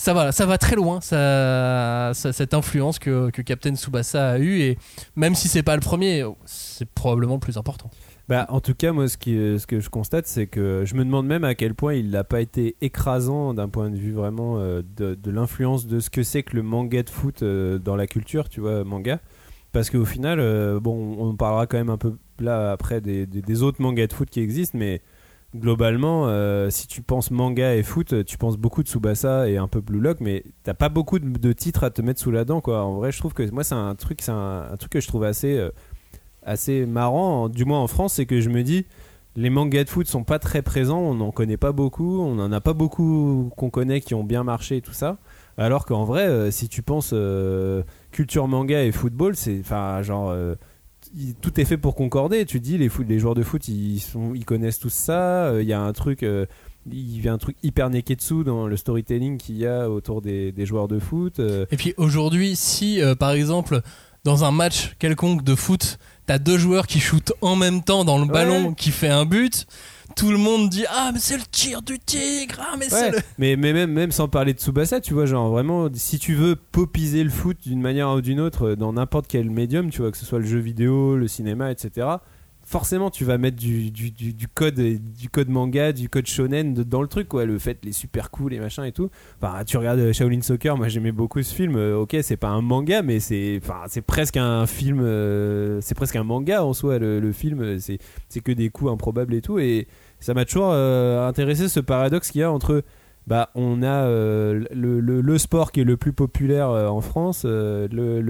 S1: ça va, ça va très loin, cette influence que, Captain Tsubasa a eu. Et même si c'est pas le premier, c'est probablement le plus important.
S2: Bah, en tout cas, moi, ce, que je constate, c'est que je me demande même à quel point il n'a pas été écrasant d'un point de vue vraiment euh, de, l'influence de ce que c'est que le manga de foot euh, dans la culture, tu vois, manga. Parce qu'au final, euh, bon, on parlera quand même un peu là après des, des- des autres mangas de foot qui existent, mais globalement, euh, si tu penses manga et foot, tu penses beaucoup de Tsubasa et un peu Blue Lock, mais t'as pas beaucoup de, titres à te mettre sous la dent, quoi. En vrai, je trouve que moi, c'est un truc, c'est un, truc que je trouve assez. euh, assez marrant, du moins en France, c'est que je me dis, les mangas de foot sont pas très présents, on n'en connaît pas beaucoup, on n'en a pas beaucoup qu'on connaît qui ont bien marché et tout ça. Alors qu'en vrai, euh, si tu penses culture manga et football, c'est enfin genre il- tout est fait pour concorder. Tu dis les, foot, les joueurs de foot, ils, sont, ils connaissent tous ça. euh, Il y a un truc, euh, il y a un truc hyper neketsu dans le storytelling qu'il y a autour des, des joueurs de foot. euh,
S1: Et puis aujourd'hui, si euh, par exemple dans un match quelconque de foot, t'as deux joueurs qui shootent en même temps dans le ballon qui fait un but. Tout le monde dit ah mais c'est le tir du tigre ah mais c'est le
S2: mais, mais même, même sans parler de Tsubasa, tu vois, genre vraiment, si tu veux popiser le foot d'une manière ou d'une autre euh, dans n'importe quel médium, tu vois, que ce soit le jeu vidéo, le cinéma, etc., forcément tu vas mettre du, du, du, du code, du code manga, du code shonen dans le truc, quoi. Le fait, les super cool, les machins et tout. Enfin, tu regardes euh, Shaolin Soccer, moi j'aimais beaucoup ce film. euh, ok, c'est pas un manga, mais c'est enfin, c'est presque un film, euh, c'est presque un manga en soi, le, le film. euh, C'est c'est que des coups improbables et tout. Et ça m'a toujours euh, intéressé ce paradoxe qu'il y a entre bah, on a euh, le, sport qui est le plus populaire euh, en France, le,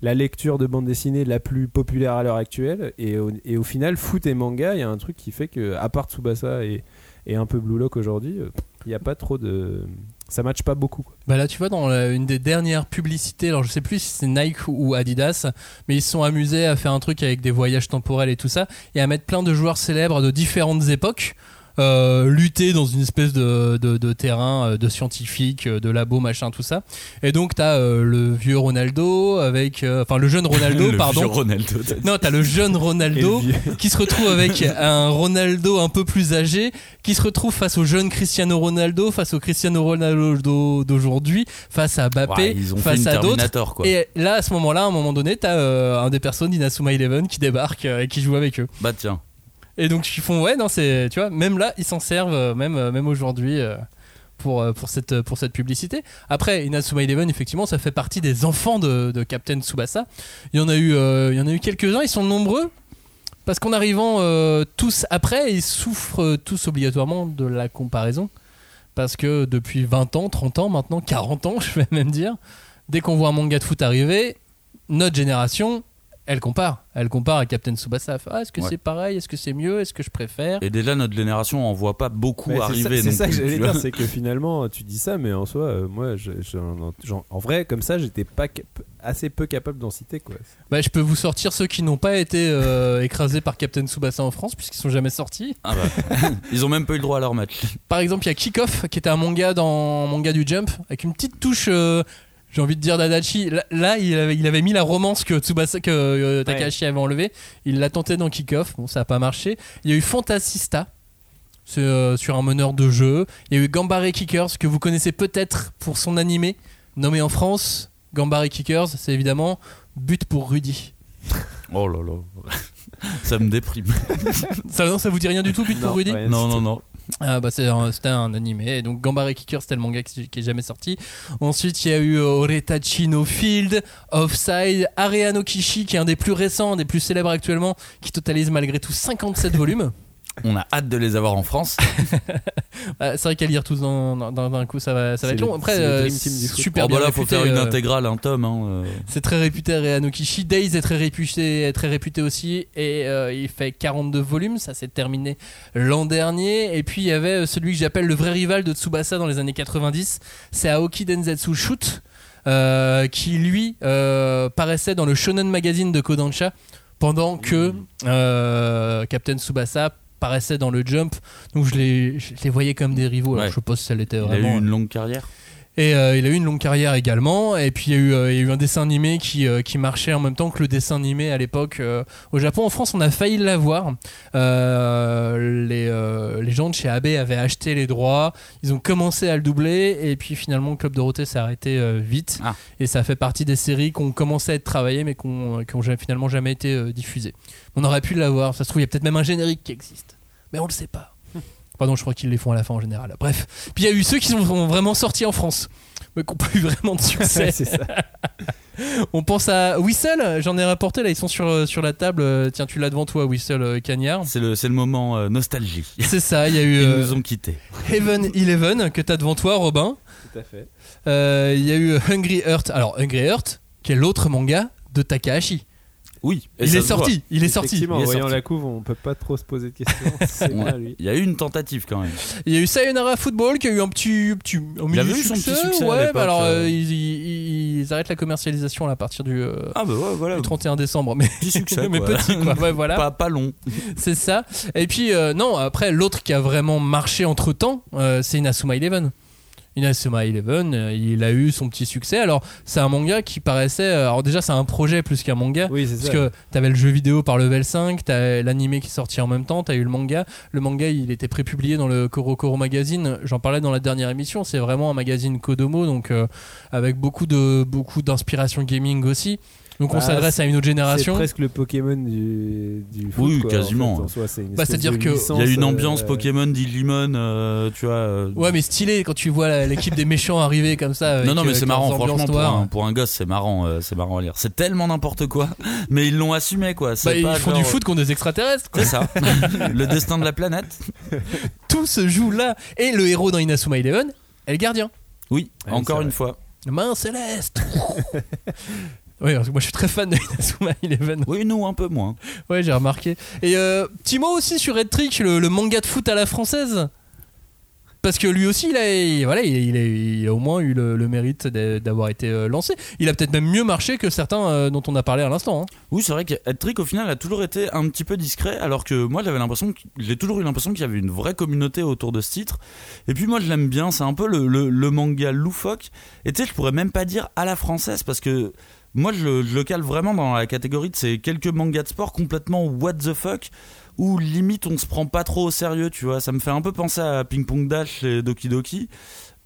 S2: la, lecture de bande dessinée la plus populaire à l'heure actuelle, et au, final, foot et manga, il y a un truc qui fait que, à part Tsubasa et, et un peu Blue Lock aujourd'hui, il n'y a pas trop de. Ça matche pas beaucoup.
S1: Bah là, tu vois, dans une des dernières publicités, alors je sais plus si c'est Nike ou Adidas, mais ils se sont amusés à faire un truc avec des voyages temporels et tout ça, et à mettre plein de joueurs célèbres de différentes époques. Euh, lutter dans une espèce de, de, de terrain euh, de scientifiques, euh, de labo, machin, tout ça. Et donc, t'as euh, le vieux Ronaldo avec. Enfin, le jeune Ronaldo,
S3: Le
S1: pardon.
S3: vieux Ronaldo.
S1: Non, t'as le jeune Ronaldo
S2: le
S1: qui se retrouve avec un Ronaldo un peu plus âgé, qui se retrouve face au jeune Cristiano Ronaldo, face au Cristiano Ronaldo d'aujourd'hui, face à Mbappé, face à d'autres. Et là, à ce moment-là, à un moment donné, t'as un des personnes d'Inazuma Eleven qui débarque et qui joue avec eux.
S3: Bah tiens.
S1: Et donc ils font ouais, non, c'est tu vois, même là, ils s'en servent, euh, même euh, même aujourd'hui. euh, pour, pour, cette, pour cette publicité. Après, Inazuma Eleven, effectivement, ça fait partie des enfants de, Captain Tsubasa. Il y en a eu, il y en a eu quelques-uns, ils sont nombreux. Parce qu'en arrivant euh, tous après, ils souffrent tous obligatoirement de la comparaison. Parce que depuis 20 ans, 30 ans, maintenant 40 ans, je vais même dire, dès qu'on voit un manga de foot arriver, notre génération, elle compare. Elle compare à Captain Tsubasa. Ah, est-ce que
S3: Ouais.
S1: c'est pareil? Est-ce que c'est mieux? Est-ce que je préfère?
S3: Et déjà notre génération en voit pas beaucoup arriver.
S2: c'est
S3: non
S2: ça que
S3: plus,
S2: j'allais dire, c'est que finalement, tu dis ça, mais en soi, euh, moi, je- en vrai, comme ça, j'étais pas assez peu capable d'en citer, quoi.
S1: Bah, je peux vous sortir ceux qui n'ont pas été euh, écrasés par Captain Tsubasa en France, puisqu'ils sont jamais sortis.
S3: Ah bah. Ils ont même pas eu le droit à leur match.
S1: Par exemple, il y a Kick-Off, qui était un manga dans manga du Jump, avec une petite touche, euh, j'ai envie de dire d'Adachi. Là, là, il, avait, il avait mis la romance que Tsubasa, que euh, Takahashi avait enlevé. Il l'a tenté dans Kick-Off. Bon, ça n'a pas marché. Il y a eu Fantasista. Euh, sur un meneur de jeu. Il y a eu Gambare Kickers, que vous connaissez peut-être pour son animé, nommé en France. Gambare Kickers, c'est évidemment But pour Rudy.
S3: Oh là là. Ça me déprime.
S1: Ça, non, ça vous dit rien du tout, But pour Rudy
S3: Non, non, non.
S1: Ah bah c'est un- c'était un animé. Et donc Gambare Kicker c'était le manga qui, qui est jamais sorti. Ensuite il y a eu euh, Oretachi no Field Offside Areano Kishi qui est un des plus récents des plus célèbres actuellement qui totalise malgré tout 57 volumes
S3: On a hâte de les avoir en France.
S1: Ah, c'est vrai qu'à lire tous d'un coup ça va, ça va
S2: C'est
S1: être long. Après euh, super
S3: oh bah
S1: bien
S3: là, faut faire une
S1: euh,
S3: intégrale, un tome. Hein, euh.
S1: c'est très réputé Areano Kishi Days est très réputé, est très réputé aussi. Et euh, il fait 42 volumes. Ça s'est terminé l'an dernier. Et puis il y avait celui que j'appelle le vrai rival de Tsubasa dans les années 90 c'est Aoki Denzetsu Shoot euh, qui lui euh, paraissait dans le Shonen Magazine de Kodansha pendant que euh, Captain Tsubasa paraissait dans le Jump donc je les, je les voyais comme des rivaux alors
S3: Ouais.
S1: je pas si ça l'était
S3: Il a
S1: vraiment
S3: eu une longue carrière.
S1: Et euh, il a eu une longue carrière également. Et puis il y a eu, euh, il y a eu un dessin animé qui, euh, qui marchait en même temps que le dessin animé à l'époque au Japon. En France, on a failli l'avoir. Les, les gens de chez AB avaient acheté les droits. Ils ont commencé à le doubler. Et puis finalement, Club Dorothée s'est arrêté vite.
S3: Ah.
S1: Et ça fait partie des séries qui ont commencé à être travaillées mais qui ont, qui ont jamais- finalement jamais été diffusées. On aurait pu l'avoir. Ça se trouve, il y a peut-être même un générique qui existe. Mais on le sait pas. Pardon, je crois qu'ils les font à la fin en général. Bref. Puis il y a eu ceux qui sont vraiment sortis en France, mais qui n'ont pas eu vraiment de succès.
S2: c'est ça.
S1: On pense à Whistle, j'en ai rapporté là, ils sont sur, euh, sur la table. Euh, Tiens, tu l'as devant toi, Whistle euh, Cagnard.
S3: C'est le, c'est le moment euh, nostalgie.
S1: C'est ça, il y a eu
S3: Ils
S1: euh,
S3: nous ont quittés.
S1: Heaven Eleven que tu as devant toi, Robin.
S2: Tout à fait.
S1: Euh, Il y a eu Hungry Heart. Alors, Hungry Heart, qui est l'autre manga de Takahashi.
S3: Oui. et
S1: il est sorti, il est sorti.
S2: Effectivement,
S3: Il
S2: en voyant la couve, on peut pas trop se poser de questions. Bien, lui.
S3: Il y a eu une tentative quand même.
S1: Il y a eu Sayonara Football qui a eu un petit, petit un mini
S3: avait eu son petit succès
S1: ouais, mais alors
S3: euh.
S1: euh, ils, ils- ils arrêtent la commercialisation là, à partir du, euh,
S3: Ah bah ouais, voilà.
S1: du 31 décembre. Mais,
S3: Petit succès.
S1: mais
S3: quoi.
S1: petit quoi, ouais, voilà.
S3: Pas, pas long.
S1: C'est ça. Et puis, euh, non, après, l'autre qui a vraiment marché entre temps, c'est Inazuma Eleven. Inazuma Eleven, euh, il a eu son petit succès. Alors, c'est un manga qui paraissait. euh, Alors, déjà, c'est un projet plus qu'un manga.
S2: Oui, c'est
S1: Parce
S2: ça.
S1: que t'avais le jeu vidéo par level 5, t'as l'animé qui est sorti en même temps, t'as eu le manga. Le manga, il était prépublié dans le Koro Koro Magazine. J'en parlais dans la dernière émission. C'est vraiment un magazine Kodomo, donc euh, avec beaucoup de beaucoup d'inspiration gaming aussi. Donc on
S2: Bah,
S1: s'adresse à une autre
S2: C'est
S1: génération.
S2: presque le Pokémon du, du foot.
S3: Oui,
S2: quoi,
S3: quasiment.
S2: En fait, en soi, c'est une
S1: Bah, c'est-à-dire
S2: de
S1: que-
S2: licence,
S3: Il y a une
S2: euh,
S3: ambiance Pokémon Digimon, euh, tu vois. euh,
S1: Ouais, mais stylé quand tu vois l'équipe des méchants arriver comme ça. avec,
S3: non, non, mais
S1: euh,
S3: c'est
S1: leurs
S3: marrant, franchement, pour un, pour un gosse, c'est marrant, euh, c'est marrant à lire. C'est tellement n'importe quoi, mais ils l'ont assumé, quoi. C'est
S1: Bah, ils font
S3: genre-
S1: du foot contre des extraterrestres. quoi.
S3: C'est ça. le destin de la planète.
S1: Tout se joue là. Et le héros dans Inazuma Eleven est le gardien.
S3: Oui,
S2: oui,
S3: encore
S2: c'est
S3: une fois.
S1: Main céleste. Oui, parce que moi je suis très fan de Inazuma Eleven.
S3: Oui, nous, un peu moins.
S1: Ouais, j'ai remarqué. Et euh, petit mot aussi sur Red Trick, le, le manga de foot à la française. Parce que lui aussi, il a, il- voilà, il, a, il a au moins eu le, le mérite d'a- d'avoir été euh, lancé. Il a peut-être même mieux marché que certains euh, dont on a parlé à l'instant. hein.
S3: Oui, c'est vrai que Trick au final a toujours été un petit peu discret, alors que moi j'avais l'impression, j'ai toujours eu l'impression qu'il y avait une vraie communauté autour de ce titre. Et puis moi je l'aime bien, c'est un peu le, le- le manga loufoque. Et tu sais, je pourrais même pas dire à la française parce que moi je, le- cale vraiment dans la catégorie de ces quelques mangas de sport complètement what the fuck. Où limite on se prend pas trop au sérieux, tu vois. Ça me fait un peu penser à Ping Pong Dash et Doki Doki.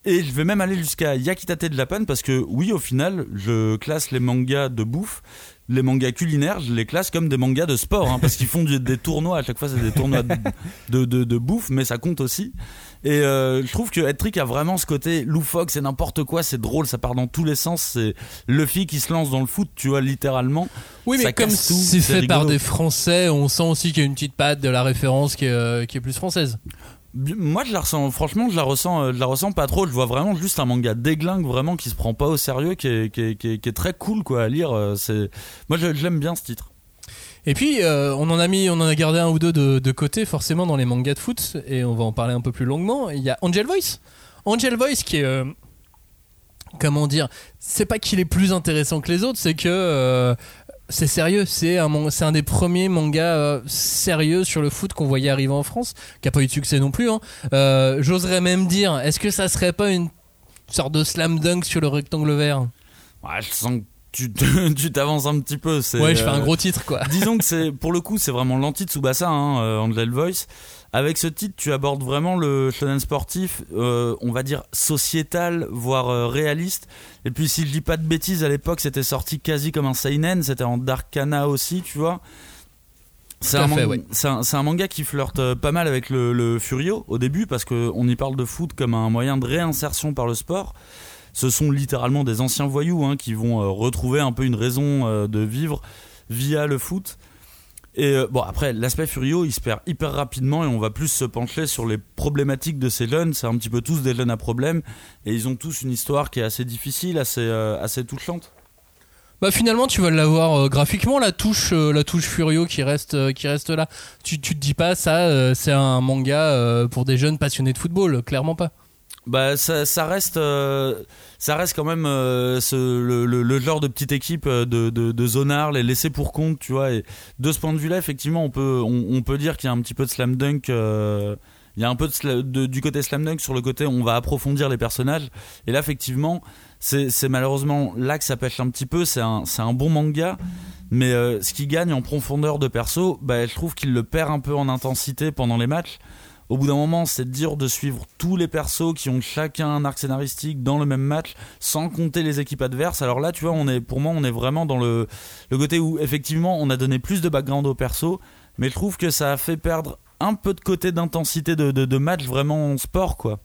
S3: Et je vais même aller jusqu'à Yakitate de la panne parce que oui, au final, je classe les mangas de bouffe, les mangas culinaires, je les classe comme des mangas de sport, hein, parce qu'ils font des tournois. À chaque fois, c'est des tournois de, de- de bouffe, mais ça compte aussi. Et euh, je trouve que Headtrick a vraiment ce côté loufoque, c'est n'importe quoi, c'est drôle, ça part dans tous les sens. C'est Luffy qui se lance dans le foot, tu vois, littéralement.
S1: Oui, mais
S3: Ça
S1: comme c'est fait par des Français, on sent aussi qu'il y a une petite patte de la référence qui est, euh, qui est plus française.
S3: Moi, je la ressens, franchement, je la ressens, euh, je la ressens pas trop. Je vois vraiment juste un manga déglingue, vraiment, qui se prend pas au sérieux, qui est, qui est, qui est- qui est très cool, quoi, à lire. C'est, moi, je- j'aime bien ce titre.
S1: Et puis, euh, on en a mis, on en a gardé un ou deux de, côté, forcément, dans les mangas de foot, et on va en parler un peu plus longuement. Il y a Angel Voice. Angel Voice qui est. euh, comment dire C'est pas qu'il est plus intéressant que les autres, c'est que. euh, c'est sérieux, c'est un, des premiers mangas sérieux sur le foot qu'on voyait arriver en France, qui a pas eu de succès non plus. hein. J'oserais même dire, est-ce que ça serait pas une sorte de slam dunk sur le rectangle vert?
S3: Ouais, je sens que tu t'avances un petit peu. c'est,
S1: Ouais, je fais
S3: euh,
S1: un gros titre quoi.
S3: Disons que c'est pour le coup c'est vraiment l'anti-Tsubasa, hein, euh, Angel Voice. Avec ce titre, tu abordes vraiment le shonen sportif, euh, on va dire sociétal, voire euh, réaliste. Et puis si je dis pas de bêtises, à l'époque c'était sorti quasi comme un seinen, c'était en Darkana aussi, tu vois. C'est un,
S1: ouais.
S3: un- manga qui flirte euh, pas mal avec le, le Furio au début parce qu'on y parle de foot comme un moyen de réinsertion par le sport. Ce sont littéralement des anciens voyous hein, qui vont euh, retrouver un peu une raison euh, de vivre via le foot. Et euh, bon, après, l'aspect Furio, il se perd hyper rapidement et on va plus se pencher sur les problématiques de ces jeunes. C'est un petit peu tous des jeunes à problème et ils ont tous une histoire qui est assez difficile, assez, assez touchante.
S1: Bah finalement tu vas l'avoir graphiquement la touche la touche Furio qui reste qui reste là. Tu, tu te dis pas ça c'est un manga pour des jeunes passionnés de football, clairement pas.
S3: Bah, ça, reste, euh, ça reste quand même euh, le, genre de petite équipe euh, de, de, zonards, les laissés pour compte, tu vois. De ce point de vue-là, effectivement, on peut, on, peut dire qu'il y a un petit peu de slam dunk. il y a un peu du côté slam dunk sur le côté on va approfondir les personnages. Et là, effectivement, c'est malheureusement là que ça pêche un petit peu. C'est un, un bon manga. Mais ce qui gagne en profondeur de perso, bah, je trouve qu'il le perd un peu en intensité pendant les matchs. Au bout d'un moment, c'est dur de suivre tous les persos qui ont chacun un arc scénaristique dans le même match, sans compter les équipes adverses. Alors là, tu vois, on est, pour moi, on est vraiment dans le, côté où effectivement, on a donné plus de background aux persos, mais je trouve que ça a fait perdre un peu de côté d'intensité de, match vraiment en sport, quoi.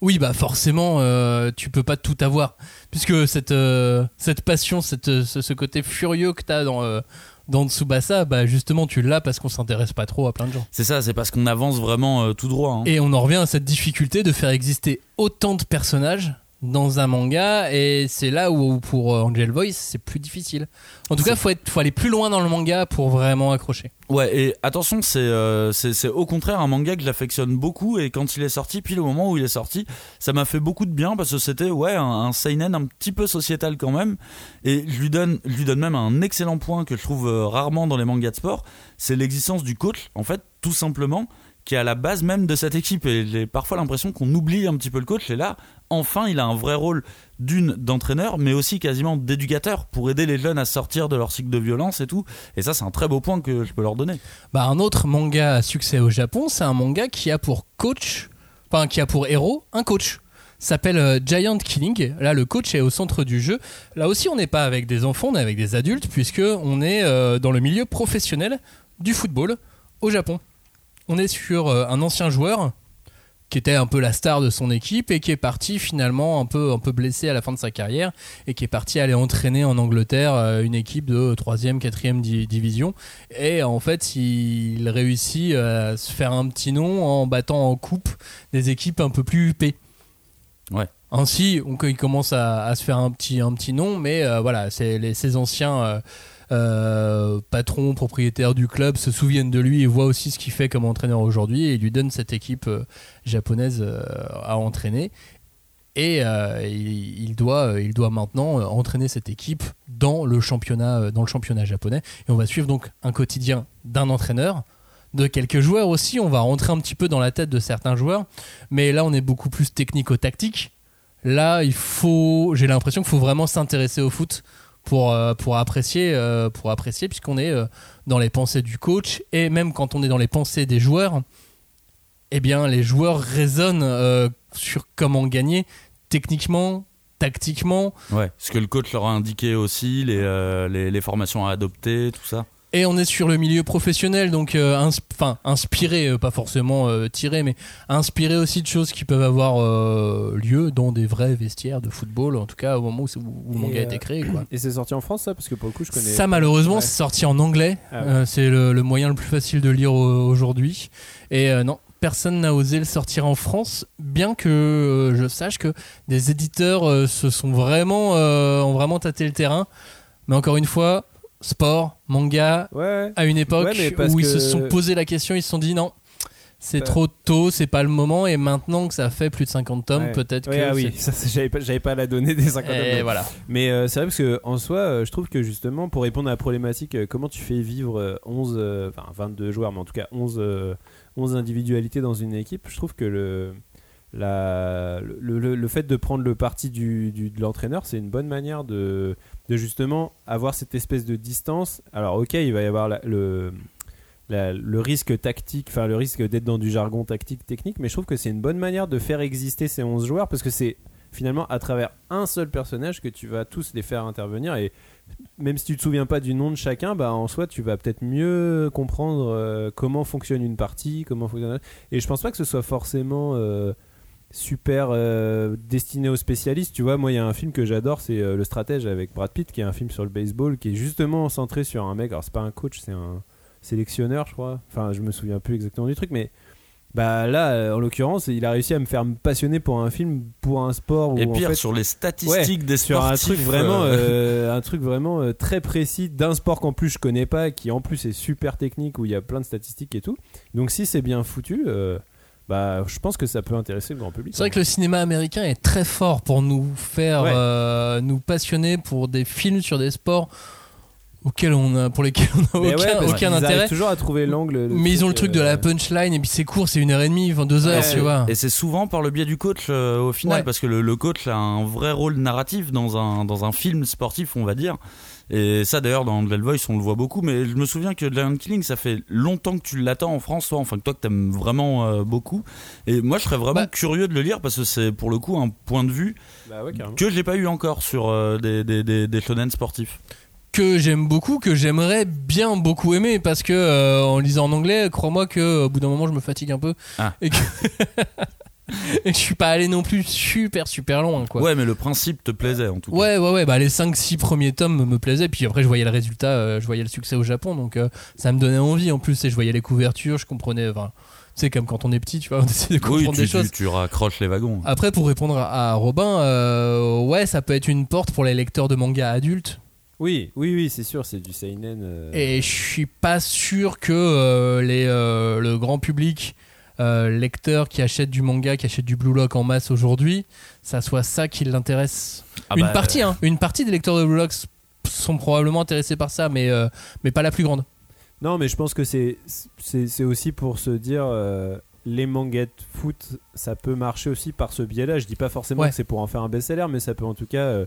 S1: Oui bah forcément euh, tu peux pas tout avoir puisque cette euh, passion euh, ce, côté furieux que t'as dans euh, dans Tsubasa bah justement tu l'as parce qu'on s'intéresse pas trop à plein de gens.
S3: C'est ça, c'est parce qu'on avance vraiment euh, tout droit. hein.
S1: Et on en revient à cette difficulté de faire exister autant de personnages dans un manga et c'est là où pour euh, Angel Voice c'est plus difficile. En tout cas, faut être faut aller plus loin dans le manga pour vraiment accrocher.
S3: Ouais, et attention, c'est euh, c'est c'est au contraire un manga que j'affectionne beaucoup et quand il est sorti, puis le moment où il est sorti, ça m'a fait beaucoup de bien parce que c'était ouais un, un seinen un petit peu sociétal quand même et je lui donne je lui donne même un excellent point que je trouve euh, rarement dans les mangas de sport, c'est l'existence du coach en fait tout simplement qui est à la base même de cette équipe. Et j'ai parfois l'impression qu'on oublie un petit peu le coach. Et là, enfin, il a un vrai rôle d'une d'entraîneur, mais aussi quasiment d'éducateur pour aider les jeunes à sortir de leur cycle de violence et tout. Et ça, c'est un très beau point que je peux leur donner.
S1: Bah, un autre manga à succès au Japon, c'est un manga qui a pour coach, enfin qui a pour héros un coach. S'appelle euh, Giant Killing. Là, le coach est au centre du jeu. Là aussi, on n'est pas avec des enfants, on est avec des adultes, puisque on est euh, dans le milieu professionnel du football au Japon. On est sur euh, un ancien joueur qui était un peu la star de son équipe et qui est parti finalement un peu, un peu blessé à la fin de sa carrière et qui est parti aller entraîner en Angleterre euh, une équipe de 3e, 4e di- division. Et en fait, il réussit à se faire un petit nom en battant en coupe des équipes un peu plus huppées.
S3: Ouais.
S1: Ainsi, on- il commence à, à se faire un petit, un petit nom, mais euh, voilà, c'est les, ces anciens euh, euh, patrons, propriétaires du club se souviennent de lui et voient aussi ce qu'il fait comme entraîneur aujourd'hui et lui donnent cette équipe euh, japonaise euh, à entraîner. Et il, doit, il doit maintenant entraîner cette équipe dans le championnat, dans le championnat japonais. Et on va suivre donc un quotidien d'un entraîneur, de quelques joueurs aussi. On va rentrer un petit peu dans la tête de certains joueurs, mais là on est beaucoup plus technico-tactique. Là, il faut, j'ai l'impression qu'il faut vraiment s'intéresser au foot pour, euh, pour apprécier, euh, pour apprécier, puisqu'on est euh, dans les pensées du coach et même quand on est dans les pensées des joueurs, eh bien, les joueurs raisonnent sur comment gagner techniquement, tactiquement.
S3: Ouais. Ce que le coach leur a indiqué aussi, les, les formations à adopter, tout ça.
S1: Et on est sur le milieu professionnel, donc euh, ins- inspiré, euh, pas forcément euh, tiré, mais inspiré aussi de choses qui peuvent avoir lieu dans des vrais vestiaires de football, en tout cas au moment où, où le manga a été créé. Quoi.
S2: Et c'est sorti en France, ça Parce que pour le coup, je connais.
S1: Ça, malheureusement,
S2: Ouais.
S1: c'est sorti en anglais.
S2: Ah ouais.
S1: C'est le, le moyen le plus facile de lire au- aujourd'hui. Et non, personne n'a osé le sortir en France, bien que euh, je sache que des éditeurs euh, se sont vraiment, euh, ont vraiment tâté le terrain. Mais encore une fois, sport, manga,
S2: Ouais.
S1: à une époque
S2: Ouais,
S1: où ils
S2: que-
S1: se sont posé la question, ils se sont dit non. C'est
S2: Bah.
S1: trop tôt, c'est pas le moment, et maintenant que ça fait plus de 50 tomes,
S2: Ouais.
S1: peut-être que.
S2: ah oui, j'avais pas, j'avais pas la donnée des 50
S1: Et
S2: tomes.
S1: voilà.
S2: Mais euh, c'est vrai parce que en soi, euh, je trouve que justement, pour répondre à la problématique, euh, comment tu fais vivre euh, 11, euh, enfin 22 joueurs, mais en tout cas 11, euh, 11 individualités dans une équipe, je trouve que le, la, le, le- le fait de prendre le parti du, du- de l'entraîneur, c'est une bonne manière de, de justement avoir cette espèce de distance. Alors, ok, il va y avoir le. le risque tactique, enfin le risque d'être dans du jargon tactique technique, mais je trouve que c'est une bonne manière de faire exister ces 11 joueurs parce que c'est finalement à travers un seul personnage que tu vas tous les faire intervenir et même si tu te souviens pas du nom de chacun bah en soi tu vas peut-être mieux comprendre euh, comment fonctionne une partie comment fonctionne et je pense pas que ce soit forcément euh, super euh, destiné aux spécialistes tu vois moi il y a un film que j'adore c'est euh, le stratège avec Brad Pitt qui est un film sur le baseball qui est justement centré sur un mec alors c'est pas un coach c'est un sélectionneur je crois enfin je me souviens plus exactement du truc mais bah là, euh, en l'occurrence, il a réussi à me faire me passionner pour un film, pour un sport.
S3: Et
S2: où, en
S3: pire,
S2: fait,
S3: sur les statistiques des
S2: sur un truc vraiment,
S3: euh,
S2: un truc vraiment euh, très précis d'un sport qu'en plus je connais pas, qui en plus est super technique où il y a plein de statistiques et tout. Donc si c'est bien foutu, euh, bah je pense que ça peut intéresser le grand public.
S1: C'est vrai que le cinéma américain est très fort pour nous faire
S2: Ouais.
S1: euh, nous passionner pour des films sur des sports auxquels on a, pour lesquels on n'a
S2: ouais,
S1: aucun,
S2: qu'ils arrivent
S1: intérêt.
S2: toujours à trouver l'angle.
S1: Mais ils ont le truc de
S2: euh,
S1: la punchline et puis c'est court, c'est une heure et demie, enfin deux heures,
S2: Ouais.
S1: tu vois.
S3: Et c'est souvent par le biais du coach euh, au final,
S1: Ouais.
S3: parce que le, le coach a un vrai rôle narratif dans un, dans un film sportif, on va dire. Et ça d'ailleurs dans Angel Voice on le voit beaucoup, mais je me souviens que Lion Killing ça fait longtemps que tu l'attends en France, toi, enfin que toi que t'aimes vraiment euh, beaucoup. Et moi je serais vraiment
S1: Bah.
S3: curieux de le lire parce que c'est pour le coup un point de vue
S2: Bah ouais,
S3: que j'ai pas eu encore sur euh, des, des, des, des shonen sportifs.
S1: Que j'aime beaucoup, que j'aimerais bien beaucoup aimer parce que euh, en lisant en anglais, crois-moi que au bout d'un moment je me fatigue un peu
S3: Ah.
S1: et que et je suis pas allé non plus super super loin quoi.
S3: Ouais, mais le principe te plaisait en tout cas.
S1: Ouais, ouais, ouais, bah les 5-6 premiers tomes me, me plaisaient, puis après je voyais le résultat, euh, je voyais le succès au Japon, donc euh, ça me donnait envie en plus, et je voyais les couvertures, je comprenais, enfin, c'est comme quand on est petit, tu vois, on essaie de
S3: Oui,
S1: comprendre
S3: tu,
S1: des
S3: tu,
S1: choses.
S3: tu raccroches les wagons.
S1: Après, pour répondre à, à Robin, euh, ouais, ça peut être une porte pour les lecteurs de manga adultes,
S2: Oui, oui, oui, c'est sûr, c'est du seinen. euh,
S1: et je suis pas sûr que euh, les, euh, le grand public. Euh, lecteur qui achète du manga, qui achète du Blue Lock en masse aujourd'hui, ça soit ça qui l'intéresse.
S3: Ah
S1: une
S3: bah,
S1: partie, hein, une partie des lecteurs de Blue Lock sont probablement intéressés par ça, mais, euh, mais pas la plus grande.
S2: Non, mais je pense que c'est aussi pour se dire euh, les mangas de foot, ça peut marcher aussi par ce biais-là. Je dis pas forcément
S1: Ouais.
S2: que c'est pour en faire un best-seller, mais ça peut en tout cas euh,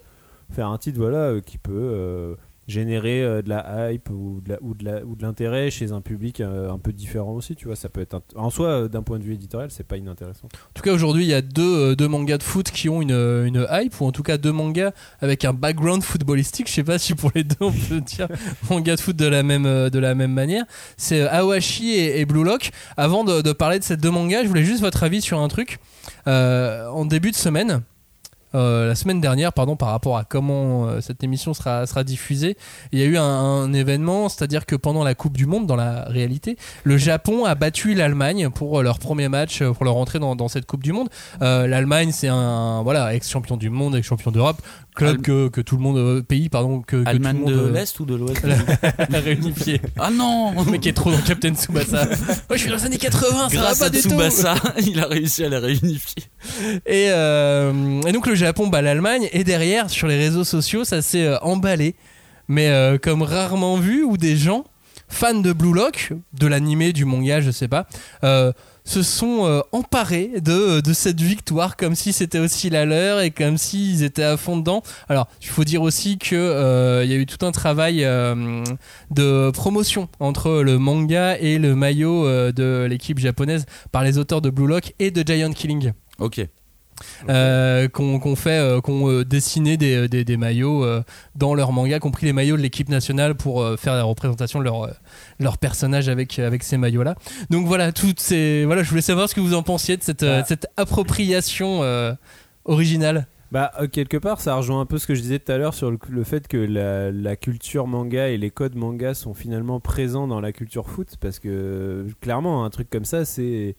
S2: faire un titre voilà euh, qui peut euh, générer euh, de la hype ou de la- ou de l'intérêt chez un public euh, un peu différent aussi. Tu vois, ça peut être en soi euh, d'un point de vue éditorial, c'est pas inintéressant.
S1: En tout cas, aujourd'hui, il y a deux, deux mangas de foot qui ont une, une hype, ou en tout cas deux mangas avec un background footballistique. Je sais pas si pour les deux on peut dire manga de foot de la même, de la même manière. C'est Awashi et, Blue Lock. Avant de, parler de ces deux mangas, je voulais juste votre avis sur un truc. En début de semaine, euh, la semaine dernière, pardon, par rapport à comment euh, cette émission sera, diffusée, il y a eu un, événement, c'est-à-dire que pendant la Coupe du Monde, dans la réalité, le Japon a battu l'Allemagne pour euh, leur premier match, pour leur entrée dans, cette Coupe du Monde. L'Allemagne, c'est un voilà ex-champion du monde, ex-champion d'Europe, club que, que tout le monde, euh, pays pardon, que, que tout le monde
S3: de
S1: euh,
S3: l'Est ou de l'Ouest
S1: a réunifié.
S3: Ah non
S1: Le mec est trop dans Captain Tsubasa. Moi, je suis dans les années 80, ça va
S3: Grâce
S1: pas
S3: à. Tsubasa, il a réussi à les réunifier.
S1: Et, euh, et donc le Japon bat l'Allemagne et derrière sur les réseaux sociaux ça s'est emballé mais euh, comme rarement vu où des gens fans de Blue Lock de l'animé du manga je sais pas euh, se sont euh, emparés de, cette victoire comme si c'était aussi la leur et comme s'ils étaient à fond dedans alors il faut dire aussi que euh, y a eu tout un travail euh, de promotion entre le manga et le maillot de l'équipe japonaise par les auteurs de Blue Lock et de Giant Killing
S3: Ok.
S1: Euh, qu'on qu'on fait, euh, qu'on euh, dessiné des, des, des maillots dans leur manga, compris les maillots de l'équipe nationale pour faire la représentation de leur, leur personnage avec, avec ces maillots-là. Donc voilà, toutes ces, voilà, je voulais savoir ce que vous en pensiez de cette,
S2: Bah.
S1: cette appropriation originale.
S2: Bah, quelque part, ça rejoint un peu ce que je disais tout à l'heure sur le, le fait que la, la culture manga et les codes manga sont finalement présents dans la culture foot parce que clairement, un truc comme ça, c'est.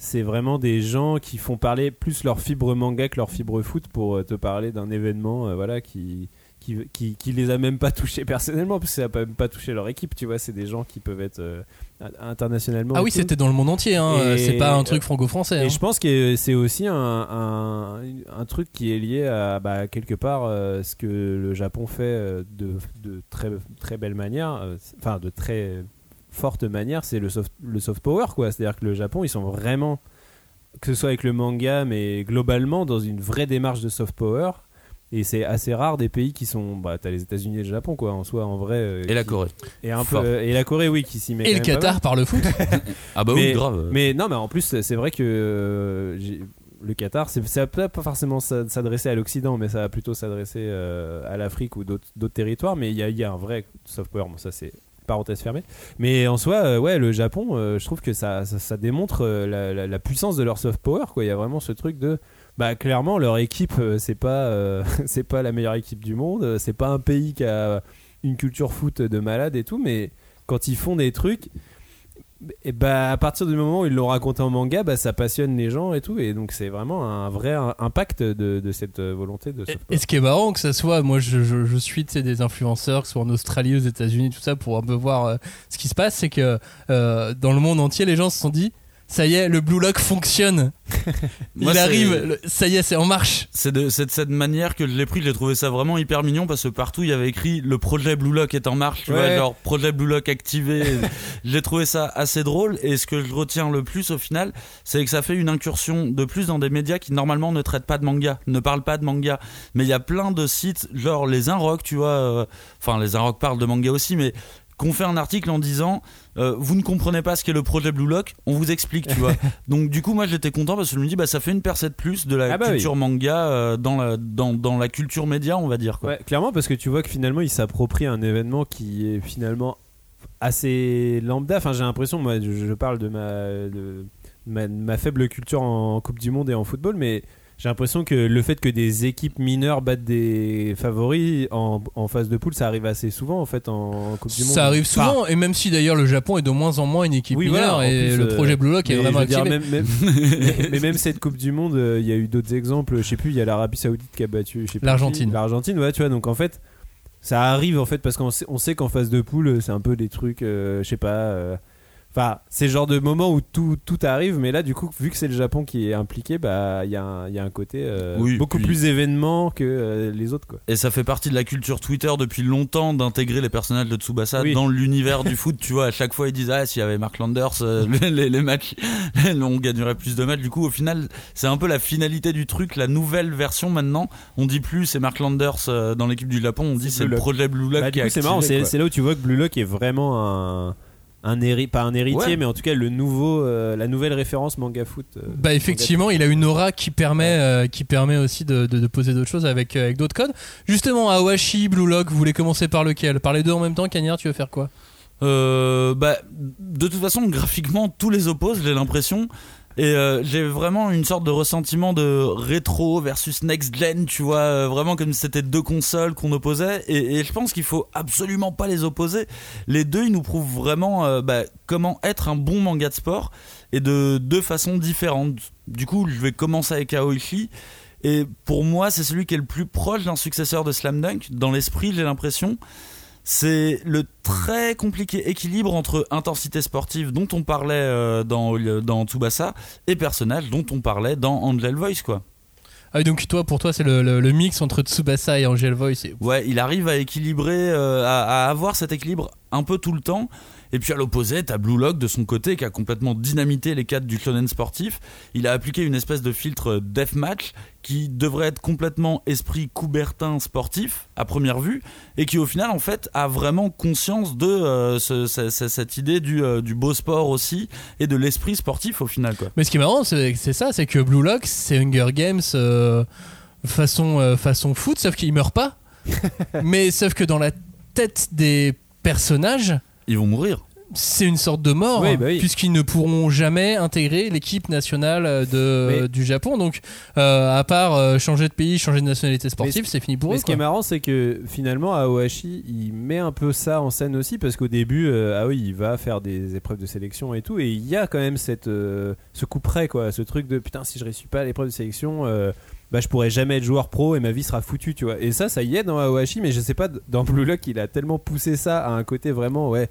S2: C'est vraiment des gens qui font parler plus leur fibre manga que leur fibre foot pour euh, te parler d'un événement euh, voilà, qui, qui, qui, qui les a même pas touchés personnellement, parce que ça n'a même pas touché leur équipe, tu vois. C'est des gens qui peuvent être euh, internationalement.
S1: Ah oui, c'était dans le monde entier, hein, c'est pas un truc franco-français.
S2: Et
S1: hein.
S2: je pense que c'est aussi un, un, un truc qui est lié à bah, quelque part euh, ce que le Japon fait de, de très, très belle manière, enfin de très forte manière, c'est le soft, le soft power quoi. C'est-à-dire que le Japon, ils sont vraiment, que ce soit avec le manga, mais globalement dans une vraie démarche de soft power. Et c'est assez rare des pays qui sont. Bah, t'as les États-Unis et le Japon, quoi, en soi, en vrai. euh,
S3: Et la
S2: qui-
S3: Corée.
S2: Et, un peu, euh, et la Corée, oui, qui s'y met.
S1: Et
S2: quand
S1: le. Qatar par le foot.
S3: Ah bah
S2: mais,
S3: oui, grave.
S2: Mais non, mais en plus, c'est vrai que euh, le Qatar, c'est- ça peut pas forcément s'a- s'adresser à l'Occident, mais ça va plutôt s'adresser euh, à l'Afrique ou d'autres d'autres territoires. Mais il y a, y a un vrai soft power. Bon, ça c'est parenthèse fermée. Mais en soi, euh, ouais, le Japon, euh, je trouve que ça, démontre euh, la, puissance de leur soft power. Quoi, il y a vraiment ce truc de bah clairement leur équipe c'est pas c'est pas la meilleure équipe du monde c'est pas un pays qui a une culture foot de malade et tout mais quand ils font des trucs et bah à partir du moment où ils l'ont raconté en manga bah ça passionne les gens et tout. Et donc c'est vraiment un vrai impact de, de cette euh, volonté de
S1: Et, et ce qui est marrant, que ça soit, moi je, je, je suis des influenceurs, que ce soit en Australie, aux États-Unis, tout ça, pour un peu voir euh, ce qui se passe, c'est que euh, dans le monde entier, les gens se sont dit, ça y est, le Blue Lock fonctionne. Il arrive, le- ça y est, c'est en marche.
S3: C'est de, cette manière que je l'ai pris, j'ai trouvé ça vraiment hyper mignon parce que partout il y avait écrit le projet Blue Lock est en marche, tu vois,
S2: Ouais.
S3: genre projet Blue Lock activé. j'ai trouvé ça assez drôle et ce que je retiens le plus au final, c'est que ça fait une incursion de plus dans des médias qui normalement ne traitent pas de manga, ne parlent pas de manga. Mais il y a plein de sites, genre les Inrock, tu vois, euh, enfin les Inrock parlent de manga aussi, mais qu'on fait un article en disant euh, vous ne comprenez pas ce qu'est le projet Blue Lock, on vous explique, tu vois. Donc du coup moi j'étais content parce que je me dis bah ça fait une percée de plus de la
S2: Ah bah oui.
S3: culture manga euh, dans la dans, dans la culture média, on va dire quoi.
S2: Ouais, clairement, parce que tu vois que finalement, il s'approprie un événement qui est finalement assez lambda. Enfin, j'ai l'impression, moi, je, je parle de ma, de ma, ma faible culture en Coupe du Monde et en football, mais j'ai l'impression que le fait que des équipes mineures battent des favoris en, en phase de poule, ça arrive assez souvent en fait en, Coupe du Monde.
S1: Ça arrive
S2: Enfin,
S1: souvent, et même si d'ailleurs le Japon est de moins en moins une équipe
S2: Oui,
S1: mineure,
S2: voilà,
S1: et
S2: plus,
S1: le
S2: euh,
S1: projet Blue Lock est vraiment
S2: dire,
S1: activé.
S2: même, même- mais, mais même cette Coupe du Monde, euh, il y a eu d'autres exemples. Je sais plus, il y a l'Arabie Saoudite qui a battu
S1: L'Argentine.
S2: L'Argentine, ouais, tu vois. Donc en fait, ça arrive en fait parce qu'on sait, on sait qu'en phase de poule, c'est un peu des trucs, euh, je sais pas. euh, Enfin, c'est le genre de moment où tout, tout arrive, mais là, du coup, vu que c'est le Japon qui est impliqué, bah, il y, a un- il y a un côté euh,
S3: Oui,
S2: beaucoup
S3: puis-
S2: plus événement que euh, les autres, quoi.
S3: Et ça fait partie de la culture Twitter depuis longtemps d'intégrer les personnages de Tsubasa
S2: Oui.
S3: dans l'univers du foot. Tu vois, à chaque fois ils disent ah s'il y avait Mark Landers, euh, les, les- les matchs, on gagnerait plus de matchs. Du coup, au final, c'est un peu la finalité du truc. La nouvelle version maintenant, on dit plus c'est Mark Landers dans l'équipe du Japon, on dit
S2: C'est
S3: le projet Blue Lock
S2: Bah,
S3: qui
S2: c'est marrant, c'est là où tu vois que Blue Lock est vraiment un. Un héri- pas un héritier,
S3: Ouais.
S2: mais en tout cas le nouveau, euh, la nouvelle référence manga foot. euh,
S1: Bah effectivement, il a une aura qui permet, euh, qui permet aussi de, de- de poser d'autres choses avec, euh, avec d'autres codes. Justement, Awashi, Blue Lock, vous voulez commencer par lequel? Par les deux en même temps, Cagnard, tu veux faire quoi?
S3: Euh, bah, de toute façon, graphiquement, tous les opposent, j'ai l'impression. Et euh, j'ai vraiment une sorte de ressentiment de rétro versus next gen, tu vois, euh, vraiment comme si c'était deux consoles qu'on opposait. Et, je pense qu'il faut absolument pas les opposer. Les deux, ils nous prouvent vraiment euh, bah, comment être un bon manga de sport et de deux façons différentes. Du coup, je vais commencer avec Aoichi. Et pour moi, c'est celui qui est le plus proche d'un successeur de Slam Dunk. Dans l'esprit, j'ai l'impression. C'est le très compliqué équilibre entre intensité sportive dont on parlait euh, dans, dans Tsubasa et personnage dont on parlait dans Angel Voice, quoi.
S1: Ah, donc toi, pour toi, c'est le, le- le mix entre Tsubasa et Angel Voice. et-
S3: Ouais, il arrive à équilibrer, euh, à, à avoir cet équilibre un peu tout le temps. Et puis à l'opposé, t'as Blue Lock de son côté qui a complètement dynamité les cadres du shonen sportif. Il a appliqué une espèce de filtre deathmatch qui devrait être complètement esprit coubertin sportif à première vue et qui au final en fait a vraiment conscience de euh, ce- ce- ce- cette idée du, euh, du beau sport aussi et de l'esprit sportif au final quoi.
S1: Mais ce qui est marrant, c'est c'est ça, c'est que Blue Lock, c'est Hunger Games euh, façon, euh, façon foot, sauf qu'il meurt pas. Mais sauf que dans la tête des personnages,
S3: Ils vont mourir.
S1: c'est une sorte de mort,
S2: Oui, bah oui.
S1: puisqu'ils ne pourront jamais intégrer l'équipe nationale de,
S2: Mais-
S1: du Japon. Donc, euh, à part euh, changer de pays, changer de nationalité sportive,
S2: ce-
S1: c'est fini pour
S2: Mais
S1: eux.
S2: ce qui est marrant, c'est que finalement, Aohashi, il met un peu ça en scène aussi, parce qu'au début, euh, ah oui, il va faire des épreuves de sélection et tout, et il y a quand même cette, euh, ce coup près, quoi, ce truc de putain, si je réussis pas à l'épreuve de sélection, euh, bah, je pourrais jamais être joueur pro et ma vie sera foutue, tu vois. Et ça, ça y est dans Aohashi, mais je sais pas, dans Blue Lock, il a tellement poussé ça à un côté vraiment, ouais,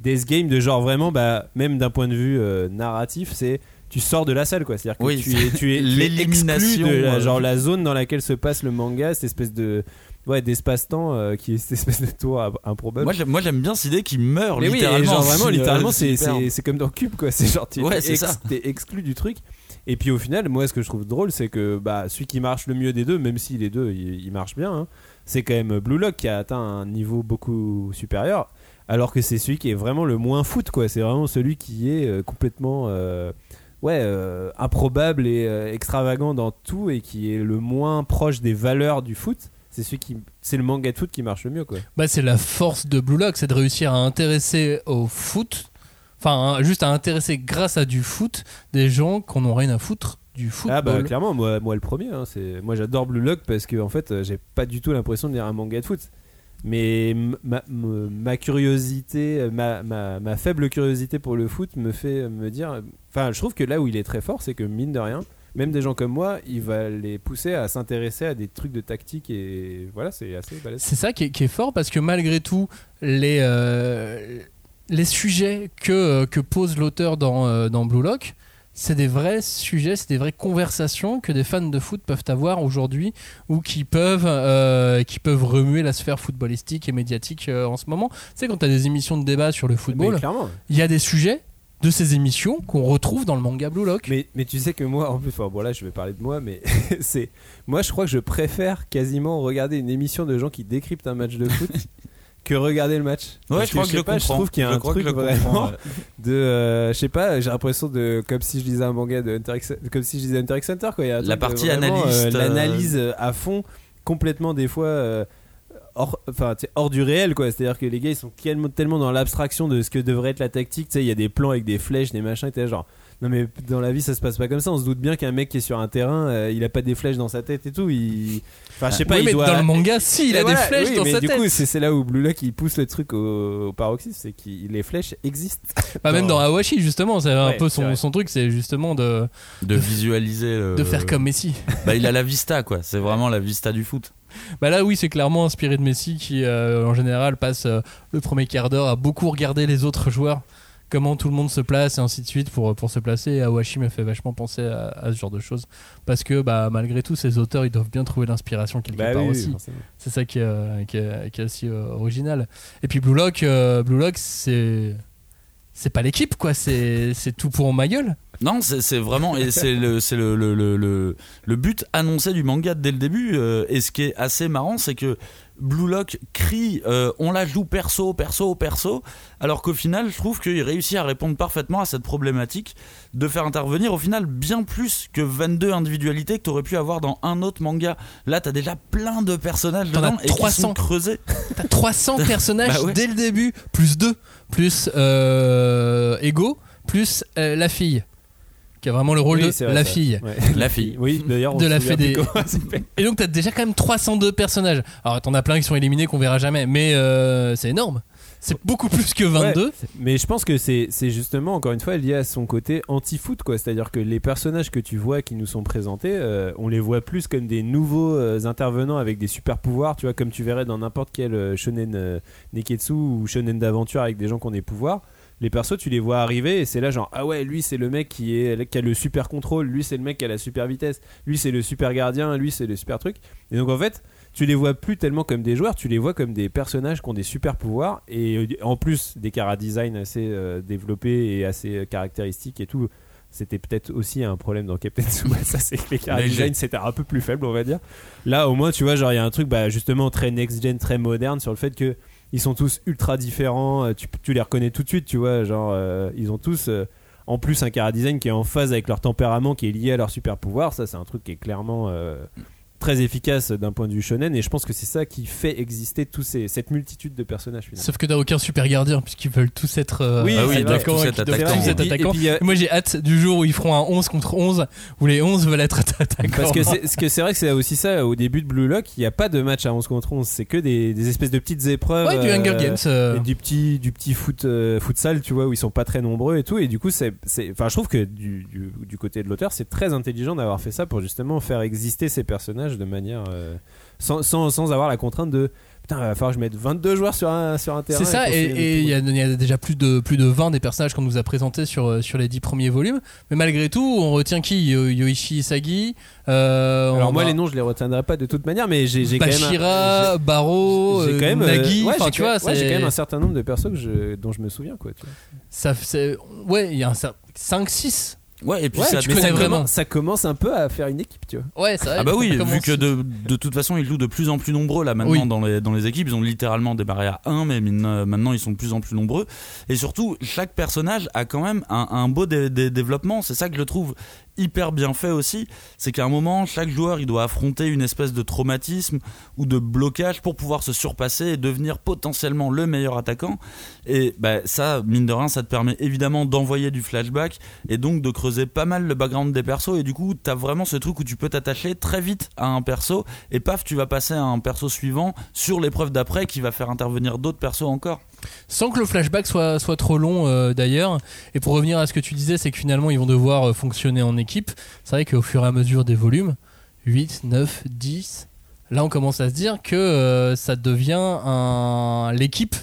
S2: Death Game, de genre vraiment, bah, même d'un point de vue euh, narratif, c'est. Tu sors de la salle quoi, c'est-à-dire que
S3: Oui,
S2: tu es, tu es, tu es
S3: l'élimination,
S2: exclu de la,
S3: euh,
S2: genre la zone dans laquelle se passe le manga, cette espèce de ouais d'espace-temps euh, qui est cette espèce de tour ab- improbable.
S3: Moi j'aime, bien cette idée qu'il meurt
S2: mais oui,
S3: littéralement.
S2: genre vraiment littéralement c'est c'est c'est comme dans Cube quoi, c'est genre tu
S3: Ouais,
S2: es
S3: c'est
S2: exclu du truc. Et puis au final, moi ce que je trouve drôle, c'est que bah celui qui marche le mieux des deux, même si les deux ils, marchent bien, hein, c'est quand même Blue Lock qui a atteint un niveau beaucoup supérieur. Alors que c'est celui qui est vraiment le moins foot quoi. C'est vraiment celui qui est euh, complètement euh, ouais euh, improbable et extravagant dans tout et qui est le moins proche des valeurs du foot. C'est celui qui c'est le manga de foot qui marche le mieux quoi.
S1: Bah, c'est la force de Blue Lock, c'est de réussir à intéresser au foot, enfin, hein, juste à intéresser grâce à du foot des gens qu'on n'ont rien à foutre du football.
S2: Ah bah clairement moi, moi le premier hein, c'est moi j'adore Blue Lock parce que en fait euh, j'ai pas du tout l'impression de lire un manga de foot mais ma, curiosité euh, ma, ma, ma faible curiosité pour le foot me fait me dire enfin je trouve que là où il est très fort c'est que mine de rien même des gens comme moi il va les pousser à s'intéresser à des trucs de tactique et voilà c'est assez balèze
S1: C'est ça qui est, qui est fort parce que malgré tout, les, euh, les sujets que, euh, que pose l'auteur dans, euh, dans Blue Lock, c'est des vrais sujets, c'est des vraies conversations que des fans de foot peuvent avoir aujourd'hui ou qui peuvent, euh, qui peuvent remuer la sphère footballistique et médiatique euh, en ce moment. Tu sais, quand tu as des émissions de débat sur le football, il y a des sujets de ces émissions qu'on retrouve dans le manga Blue Lock.
S2: Mais, mais tu sais que moi, en plus, enfin, bon là je vais parler de moi, mais c'est moi je crois que je préfère quasiment regarder une émission de gens qui décryptent un match de foot que regarder le match.
S3: Ouais,
S2: Parce
S3: je crois que
S2: sais
S3: je
S2: pas,
S3: comprends.
S2: trouve qu'il y a
S3: Je
S2: un truc
S3: je
S2: vraiment
S3: ouais.
S2: de, euh, je sais pas, j'ai l'impression de comme si je lisais un manga de Hunter X, comme si je lisais Hunter x Hunter quoi. Il y a
S3: La
S2: truc de
S3: partie
S2: vraiment,
S3: analyste, euh,
S2: l'analyse euh, à fond, complètement des fois. euh, Hors, enfin, sais, hors du réel quoi c'est à dire que les gars ils sont tellement, dans l'abstraction de ce que devrait être la tactique tu sais il y a des plans avec des flèches des machins t'es genre non mais dans la vie ça se passe pas comme ça on se doute bien qu'un mec qui est sur un terrain euh, il a pas des flèches dans sa tête et tout il enfin je sais pas
S1: oui,
S2: il
S1: mais
S2: doit
S1: dans le manga, si, il
S2: Et
S1: a
S2: voilà,
S1: des flèches
S2: oui,
S1: dans
S2: mais
S1: sa
S2: du
S1: tête.
S2: coup c'est là où Blue Lock il pousse le truc au, au paroxysme c'est que les flèches existent
S1: Bah, même dans Awashi, justement, c'est un
S2: Ouais,
S1: peu son, son truc, c'est justement de,
S3: de visualiser. le-
S1: de faire comme Messi.
S3: Bah, il a la vista, quoi. C'est vraiment la vista du foot.
S1: Bah là oui c'est clairement inspiré de Messi qui euh, en général passe euh, le premier quart d'heure à beaucoup regarder les autres joueurs comment tout le monde se place et ainsi de suite pour, pour se placer. Et Awashi me fait vachement penser à, à ce genre de choses. Parce que bah, malgré tout, ces auteurs, ils doivent bien trouver l'inspiration quelque
S2: Bah
S1: part
S2: oui,
S1: aussi. C'est ça qui est, qui est- qui est assez euh, original. Et puis Blue Lock, euh, Blue Lock c'est. C'est pas l'équipe, quoi. C'est c'est tout pour ma gueule.
S3: Non, c'est c'est vraiment et c'est le c'est le, le, le, le, le but annoncé du manga dès le début. euh, et ce qui est assez marrant, c'est que Blue Lock crie euh, on la joue perso, perso, perso, alors qu'au final, je trouve qu'il réussit à répondre parfaitement à cette problématique de faire intervenir au final bien plus que 22 individualités que tu aurais pu avoir dans un autre manga. Là, t'as déjà plein de personnages
S1: as
S3: dedans et qui
S1: 300.
S3: sont creusés.
S1: T'as 300 personnages
S3: Bah ouais.
S1: dès le début, plus 2, plus euh, Ego, plus euh, la fille, qui a vraiment le rôle
S2: Oui,
S1: de
S2: vrai,
S1: la fille.
S2: Ouais.
S3: La fille.
S2: Oui, d'ailleurs, on
S1: De la Fédé. Et donc t'as déjà quand même 302 personnages. Alors t'en as plein qui sont éliminés qu'on verra jamais, mais euh, c'est énorme. C'est beaucoup plus que 22.
S2: Mais je pense que c'est c'est justement, encore une fois, lié à son côté anti-foot, quoi. C'est-à-dire que les personnages que tu vois qui nous sont présentés, euh, on les voit plus comme des nouveaux euh, intervenants avec des super pouvoirs, tu vois, comme tu verrais dans n'importe quel euh, shonen euh, neketsu ou shonen d'aventure avec des gens qui ont des pouvoirs. Les persos, tu les vois arriver et c'est là genre ah ouais, lui c'est le mec qui est qui a le super contrôle, lui c'est le mec qui a la super vitesse, lui c'est le super gardien, lui c'est le super truc. Et donc en fait, tu les vois plus tellement comme des joueurs, tu les vois comme des personnages qui ont des super pouvoirs et euh, en plus des cara design assez euh, développés et assez euh, caractéristiques et tout. C'était peut-être aussi un problème dans Captain Tsubasa, c'est que les cara design c'était un peu plus faible, on va dire. Là, au moins, tu vois, genre il y a un truc bah, justement très next-gen, très moderne sur le fait que ils sont tous ultra différents. euh, Tu, les reconnais tout de suite, tu vois, genre euh, ils ont tous. euh, en plus, un cara design qui est en phase avec leur tempérament, qui est lié à leur super pouvoir, ça c'est un truc qui est clairement très efficace d'un point de vue shonen, et je pense que c'est ça qui fait exister tous ces, cette multitude de personnages finalement.
S1: Sauf que t'as aucun super gardien puisqu'ils veulent tous être euh,
S2: Oui,
S3: Ah oui,
S1: attaquants
S3: tous
S1: et
S3: être
S1: qu'ils doivent
S3: attaquants.
S1: tous être
S2: Et puis- et
S1: attaquants.
S2: puis, euh,
S1: Moi j'ai hâte du jour où ils feront un 11 contre 11 où les 11 veulent être attaquants.
S2: Parce que c'est ce que c'est vrai que c'est aussi ça au début de Blue Lock, il n'y a pas de match à 11 contre 11, c'est que des, des espèces de petites épreuves.
S1: Ouais, du
S2: euh,
S1: Hunger Games. euh,
S2: et du petit du petit foot euh, futsal tu vois où ils sont pas très nombreux et tout et du coup c'est c'est enfin je trouve que du, du, du côté de l'auteur c'est très intelligent d'avoir fait ça pour justement faire exister ces personnages de manière euh, sans, sans, sans avoir la contrainte de putain il va falloir que je mette 22 joueurs sur un sur un terrain
S1: C'est ça, et il y, a- il y a déjà plus de, plus de 20 des personnages qu'on nous a présentés sur, euh, sur les 10 premiers volumes. Mais malgré tout, on retient qui? Yo- Yoichi Isagi euh,
S2: alors moi
S1: a
S2: les noms je les retiendrai pas de toute manière mais j'ai quand même
S1: Bashira, Baro,
S2: j'ai quand même
S1: Nagi,
S2: ouais,
S1: tu vois,
S2: ouais, j'ai quand même un certain nombre de persos que je, dont je me souviens quoi tu vois.
S1: ça, ouais, il y a un 5-6.
S3: Ouais, et puis
S2: Ouais,
S3: ça,
S1: tu
S2: mais
S1: connais
S2: ça
S1: vraiment.
S2: commence, ça commence un peu à faire une équipe tu vois
S1: Ouais, c'est vrai,
S3: Ah bah oui, vu que de, de toute façon ils jouent de plus en plus nombreux là maintenant
S1: Oui.
S3: dans, les, dans les équipes, ils ont littéralement démarré à 1 mais euh, maintenant ils sont de plus en plus nombreux. Et surtout, chaque personnage a quand même un, un beau dé- dé- développement, c'est ça que je trouve hyper bien fait aussi, c'est qu'à un moment, chaque joueur il doit affronter une espèce de traumatisme ou de blocage pour pouvoir se surpasser et devenir potentiellement le meilleur attaquant. Et bah, ça, mine de rien, ça te permet évidemment d'envoyer du flashback et donc de creuser pas mal le background des persos. Et du coup, t'as vraiment ce truc où tu peux t'attacher très vite à un perso et paf, tu vas passer à un perso suivant sur l'épreuve d'après qui va faire intervenir d'autres persos encore.
S1: Sans que le flashback soit, soit trop long euh, d'ailleurs. Et pour revenir à ce que tu disais, c'est que finalement ils vont devoir euh, fonctionner en équipe. C'est vrai qu'au fur et à mesure des volumes, 8, 9, 10, là on commence à se dire que euh, ça devient un. L'équipe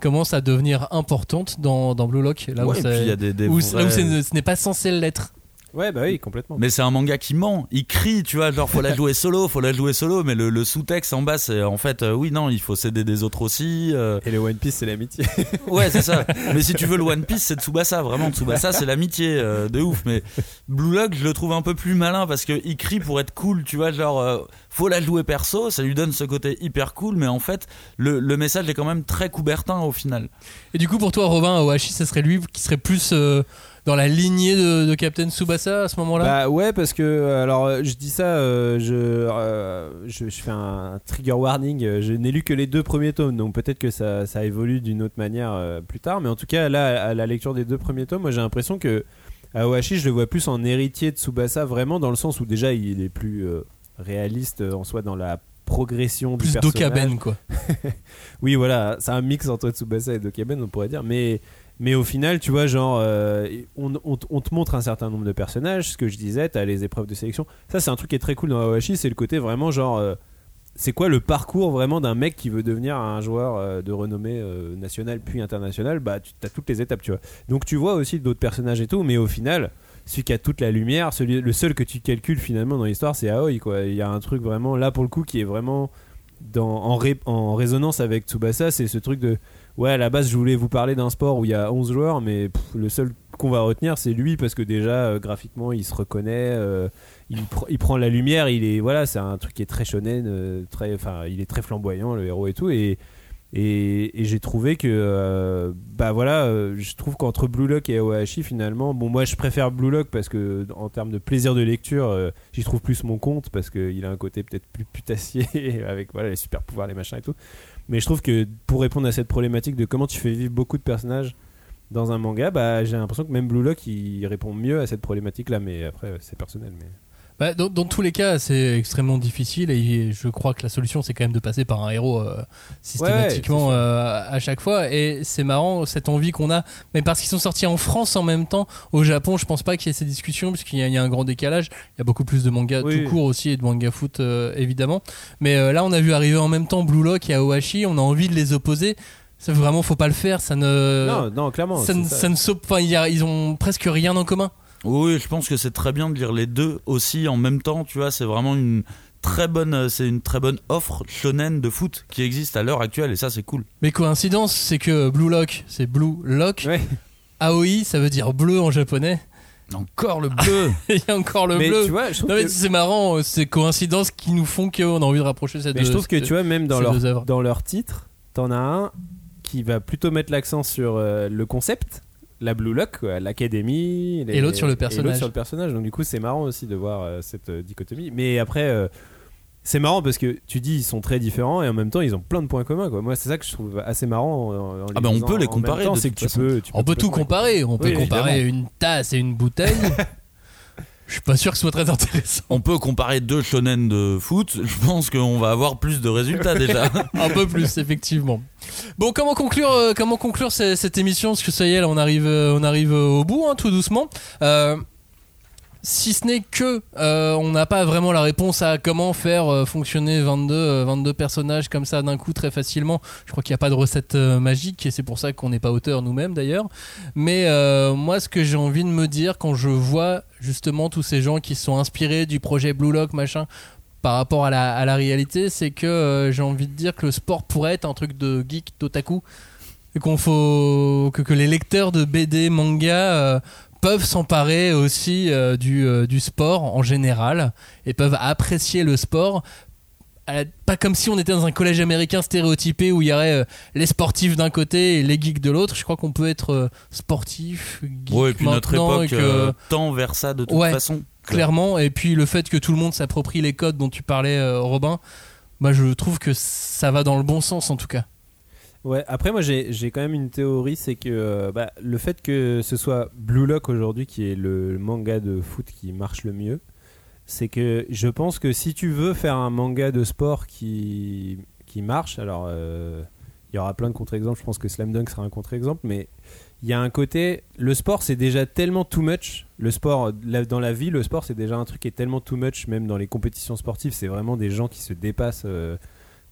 S1: commence à devenir importante dans, dans Blue Lock. Là où,
S3: Ouais, et
S1: ça-
S3: puis il y a des, des
S1: où-
S3: vrais-
S1: là où ce n'est pas censé l'être.
S2: Ouais bah oui complètement
S3: Mais c'est un manga qui ment, il crie, tu vois, genre faut la jouer solo, faut la jouer solo, mais le, le sous-texte en bas c'est en fait, euh, oui, non, il faut s'aider des autres aussi. euh,
S2: et le One Piece c'est l'amitié
S3: Ouais, c'est ça. Mais si tu veux le One Piece, c'est Tsubasa. Vraiment, Tsubasa, c'est l'amitié euh, de ouf. Mais Blue Lock, je le trouve un peu plus malin parce que il crie pour être cool. Tu vois, genre, euh, faut la jouer perso. Ça lui donne ce côté hyper cool. Mais en fait, le, le message est quand même très coubertin au final.
S1: Et du coup, pour toi, Robin, Ohashi, ce serait lui qui serait plus euh, dans la lignée de, de Captain Tsubasa à ce moment-là?
S2: Bah ouais parce que euh, alors euh, je dis ça euh, je, euh, je je fais un trigger warning je n'ai lu que les deux premiers tomes donc peut-être que ça, ça évolue d'une autre manière euh, plus tard mais en tout cas là à la lecture des deux premiers tomes moi j'ai l'impression que Aohashi je le vois plus en héritier de Tsubasa vraiment dans le sens où déjà il est plus réaliste en soi dans la progression du
S1: Plus
S2: personnage
S1: Dokaben, quoi.
S2: oui, voilà, c'est un mix entre Tsubasa et Dokaben, on pourrait dire. Mais, mais au final, tu vois, genre, euh, on, on- te montre un certain nombre de personnages. Ce que je disais, t'as les épreuves de sélection. Ça, c'est un truc qui est très cool dans Awashi, c'est le côté vraiment genre. euh, c'est quoi le parcours vraiment d'un mec qui veut devenir un joueur euh, de renommée nationale puis internationale? Bah, tu as toutes les étapes, tu vois. Donc tu vois aussi d'autres personnages et tout, mais au final, celui qui a toute la lumière, celui, le seul que tu calcules finalement dans l'histoire, c'est Aoi, quoi. Il y a un truc vraiment là pour le coup qui est vraiment dans, en, en résonance avec Tsubasa, c'est ce truc de ouais, à la base, je voulais vous parler d'un sport où il y a 11 joueurs, mais le seul qu'on va retenir, c'est lui parce que déjà euh, graphiquement, il se reconnaît, euh, il, pr- il prend la lumière, il est voilà, c'est un truc qui est très shonen, euh, très, enfin, il est très flamboyant le héros et tout, et et, j'ai trouvé que bah voilà, je trouve qu'entre Blue Lock et Aohashi finalement, bon moi je préfère Blue Lock parce que en termes de plaisir de lecture, j'y trouve plus mon compte parce qu'il a un côté peut-être plus putassier avec voilà les super pouvoirs, les machins et tout. Mais je trouve que pour répondre à cette problématique de comment tu fais vivre beaucoup de personnages dans un manga, bah j'ai l'impression que même Blue Lock répond mieux à cette problématique là, mais après c'est personnel. Mais
S1: Bah, dans, dans tous les cas, c'est extrêmement difficile et je crois que la solution, c'est quand même de passer par un héros euh, systématiquement
S2: Ouais,
S1: euh, à chaque fois. Et c'est marrant cette envie qu'on a, mais parce qu'ils sont sortis en France en même temps. Au Japon, je pense pas qu'il y ait ces discussions puisqu'il y, y a un grand décalage. Il y a beaucoup plus de mangas
S2: Oui.
S1: tout court aussi et de manga foot euh, évidemment. Mais là, on a vu arriver en même temps Blue Lock et Aohashi. On a envie de les opposer. Ça vraiment, faut pas le faire. Ça ne.
S2: non, non, clairement.
S1: ça, ne-
S2: c'est ça.
S1: ça ne s'op- enfin, ils ont presque rien en commun.
S3: Oui, je pense que c'est très bien de lire les deux aussi en même temps. Tu vois, c'est vraiment une très bonne, c'est une très bonne offre shonen de foot qui existe à l'heure actuelle et ça c'est cool.
S1: Mais coïncidence, c'est que Blue Lock, c'est Blue Lock.
S2: Ouais.
S1: Aoi, ça veut dire bleu en japonais.
S3: Encore le bleu.
S1: Il y a encore le
S2: mais
S1: bleu.
S2: tu vois, je trouve
S1: Non, mais
S2: que-
S1: c'est marrant, euh, c'est coïncidence qui nous font qu'on a envie de rapprocher cette
S2: Mais je trouve que tu vois, même dans
S1: ces
S2: leur,
S1: deux
S2: dans leur titre, t'en as un qui va plutôt mettre l'accent sur euh, le concept, la Blue Lock, l'académie. les-
S1: Et l'autre sur le
S2: et
S1: personnage.
S2: sur le personnage. Donc du coup, c'est marrant aussi de voir euh, cette euh, dichotomie. Mais après, euh, c'est marrant parce que tu dis ils sont très différents et en même temps ils ont plein de points communs. Quoi. Moi, c'est ça que je trouve assez marrant. en- en les
S3: Ah bah, on peut les comparer,
S2: temps,
S3: de
S2: C'est
S3: toute
S2: que tu peux, tu
S1: On peut tout comparer. On peut
S2: Oui,
S1: comparer une tasse et une bouteille. Je suis pas sûr que ce soit très intéressant.
S3: On peut comparer deux shonen de foot. Je pense qu'on va avoir plus de résultats déjà.
S1: Un peu plus, effectivement. Bon, comment conclure, euh, comment conclure ce- cette émission? Parce que ça y est, là, on arrive, euh, on arrive euh, au bout, hein, tout doucement. Euh, si ce n'est que euh, on n'a pas vraiment la réponse à comment faire euh, fonctionner 22, euh, 22 personnages comme ça d'un coup très facilement. Je crois qu'il n'y a pas de recette euh, magique et c'est pour ça qu'on n'est pas auteur nous-mêmes d'ailleurs. Mais euh, moi, ce que j'ai envie de me dire quand je vois justement tous ces gens qui sont inspirés du projet Blue Lock, machin, par rapport à la, réalité, c'est que euh, j'ai envie de dire que le sport pourrait être un truc de geek, d'otaku. Qu'on faut que, les lecteurs de BD, manga euh, peuvent s'emparer aussi euh, du, euh, du sport en général et peuvent apprécier le sport. la- Pas comme si on était dans un collège américain stéréotypé où il y aurait euh, les sportifs d'un côté et les geeks de l'autre. Je crois qu'on peut être euh, sportif, geek
S3: Ouais, et puis notre
S1: maintenant et
S3: époque
S1: que-
S3: euh, tend vers ça de toute
S1: Ouais.
S3: façon.
S1: clairement. Et puis le fait que tout le monde s'approprie les codes dont tu parlais, euh, Robin, bah, je trouve que ça va dans le bon sens en tout cas.
S2: Ouais, après moi j'ai quand même une théorie, c'est que euh, bah, le fait que ce soit Blue Lock aujourd'hui qui est le manga de foot qui marche le mieux, c'est que je pense que si tu veux faire un manga de sport qui, qui marche, alors euh, il y aura plein de contre-exemples, je pense que Slam Dunk sera un contre-exemple, mais il y a un côté, le sport c'est déjà tellement too much, le sport, dans la vie, le sport c'est déjà un truc qui est tellement too much, même dans les compétitions sportives, c'est vraiment des gens qui se dépassent. euh,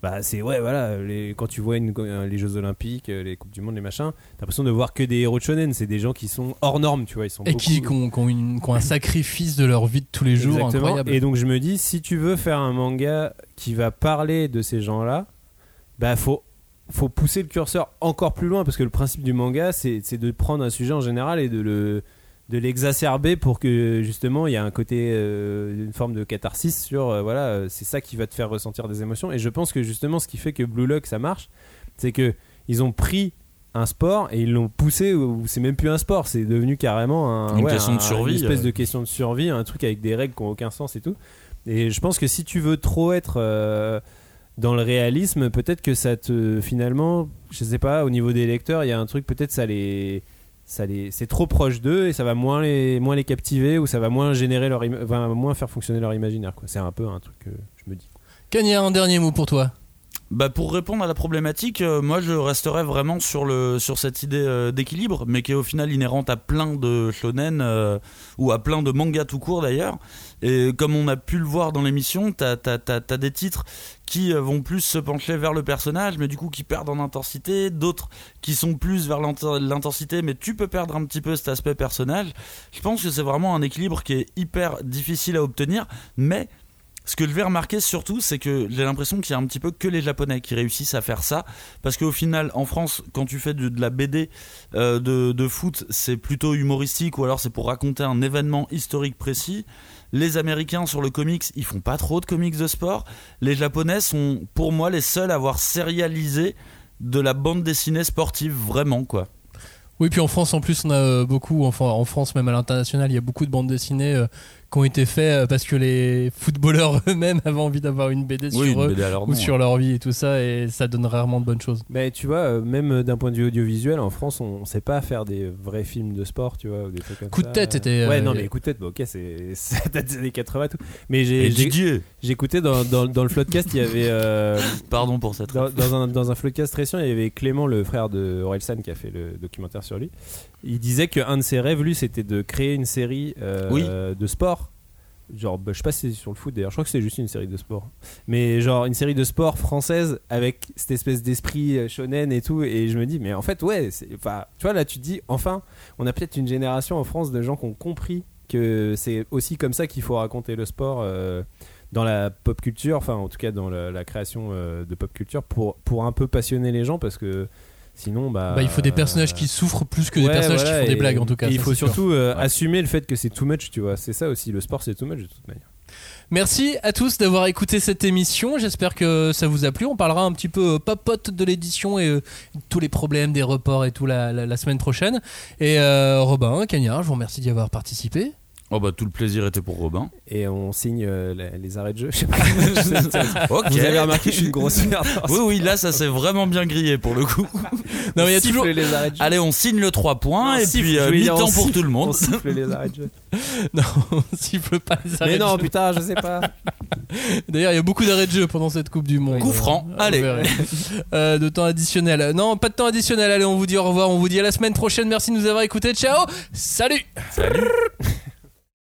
S2: bah c'est ouais voilà les, quand tu vois une- euh, les Jeux Olympiques euh, les coupes du monde les machins t'as l'impression de voir que des héros de shonen c'est des gens qui sont hors normes tu vois ils sont
S1: Et qui,
S2: beaucoup-
S1: qui ont, qui ont une- qui ont un sacrifice de leur vie de tous les jours
S2: Exactement.
S1: incroyable.
S2: et donc je me dis si tu veux faire un manga qui va parler de ces gens là bah faut faut pousser le curseur encore plus loin parce que le principe du manga c'est c'est de prendre un sujet en général et de le de l'exacerber pour que justement il y a un côté euh, une forme de catharsis sur euh, voilà euh, c'est ça qui va te faire ressentir des émotions. Et je pense que justement ce qui fait que Blue Lock ça marche c'est que ils ont pris un sport et ils l'ont poussé où c'est même plus un sport c'est devenu carrément un,
S3: Une
S2: ouais,
S3: question de survie,
S2: une espèce de question de survie un truc avec des règles qui ont aucun sens et tout. Et je pense que si tu veux trop être dans le réalisme, peut-être que ça te finalement, je sais pas, au niveau des lecteurs, il y a un truc peut-être ça les ça les c'est trop proche d'eux et ça va moins les moins les captiver ou ça va moins générer leur moins faire fonctionner leur imaginaire quoi. C'est un peu un truc que je me dis.
S1: Kanye, un dernier mot pour toi?
S3: Bah pour répondre à la problématique, euh, moi je resterais vraiment sur le sur cette idée euh, d'équilibre, mais qui est au final inhérente à plein de shonen euh, ou à plein de mangas tout court d'ailleurs. Et comme on a pu le voir dans l'émission, t'as t'as t'as t'as des titres qui euh, vont plus se pencher vers le personnage, mais du coup qui perdent en intensité, d'autres qui sont plus vers l'int- l'intensité, mais tu peux perdre un petit peu cet aspect personnage. Je pense que c'est vraiment un équilibre qui est hyper difficile à obtenir, mais ce que je vais remarquer surtout, c'est que j'ai l'impression qu'il y a un petit peu que les Japonais qui réussissent à faire ça, parce qu'au final, en France, quand tu fais de, la BD euh, de, de foot, c'est plutôt humoristique ou alors c'est pour raconter un événement historique précis. Les Américains sur le comics, ils font pas trop de comics de sport. Les Japonais sont, pour moi, les seuls à avoir sérialisé de la bande dessinée sportive vraiment quoi.
S1: Oui, puis en France, en plus, on a euh, beaucoup, enfin en France, même à l'international, il y a beaucoup de bandes dessinées euh, qui ont été faites euh, parce que les footballeurs eux-mêmes avaient envie d'avoir une BD
S3: Oui,
S1: sur
S3: une
S1: eux
S3: BD à leur
S1: ou
S3: nom,
S1: sur leur vie et tout ça, et ça donne rarement de bonnes choses.
S2: Mais tu vois, euh, même d'un point de vue audiovisuel, en France, on sait pas faire des vrais films de sport, tu vois, ou des trucs comme
S1: Coup de
S2: ça.
S1: tête, c'était,
S2: Ouais,
S1: euh,
S2: non, mais coup de tête, bah, ok, c'est ça date des années 80 et tout. Mais j'ai j'écoutais dans, dans, dans le Floodcast, il y avait euh,
S3: pardon pour cette.
S2: dans, dans un dans un Floodcast récent, il y avait Clément, le frère de Orelsan, qui a fait le documentaire sur lui. Il disait qu'un de ses rêves, lui, c'était de créer une série euh,
S3: Oui.
S2: de sport. Genre, bah, je sais pas si c'est sur le foot d'ailleurs, je crois que c'est juste une série de sport. Mais genre, une série de sport française avec cette espèce d'esprit euh, shonen et tout. Et je me dis, mais en fait, ouais, c'est- enfin, tu vois, là, tu te dis, enfin, on a peut-être une génération en France de gens qui ont compris que c'est aussi comme ça qu'il faut raconter le sport. euh, dans la pop culture, enfin en tout cas dans la, la création euh, de pop culture, pour, pour un peu passionner les gens parce que sinon, bah.
S1: Bah, il faut des personnages qui souffrent plus que des personnages
S2: voilà,
S1: qui font des blagues en tout cas.
S2: et il faut surtout euh,
S3: Ouais.
S2: assumer le fait que c'est too much, tu vois. C'est ça aussi, le sport c'est too much de toute manière.
S1: Merci à tous d'avoir écouté cette émission. J'espère que ça vous a plu. On parlera un petit peu euh, papote de l'édition et euh, tous les problèmes des reports et tout la, la- la semaine prochaine. Et Robin, Cagnard, je vous remercie d'y avoir participé.
S3: Oh bah tout le plaisir était pour Robin.
S2: Et on signe euh, les arrêts de jeu. Je sais pas.
S3: Ok.
S2: Vous avez remarqué, je suis une grosse merde.
S3: Oui oui là ça s'est vraiment bien grillé pour le coup.
S1: Non, mais il y a toujours.
S2: les arrêts de jeu.
S3: Allez on signe le 3 points et
S2: siffle,
S3: puis euh, mi-temps pour
S2: siffle-
S3: tout le monde.
S2: On siffle les arrêts de jeu.
S1: Non, on siffle pas les arrêts
S2: Mais
S1: de
S2: non,
S1: jeu.
S2: putain, je sais pas.
S1: D'ailleurs, il y a beaucoup d'arrêts de jeu pendant cette Coupe du Monde.
S3: Coup franc,
S1: Vous
S3: allez.
S1: Euh, de temps additionnel. Non, pas de temps additionnel. Allez, on vous dit au revoir. On vous dit à la semaine prochaine. Merci de nous avoir écoutés. Ciao. Salut.
S3: Salut.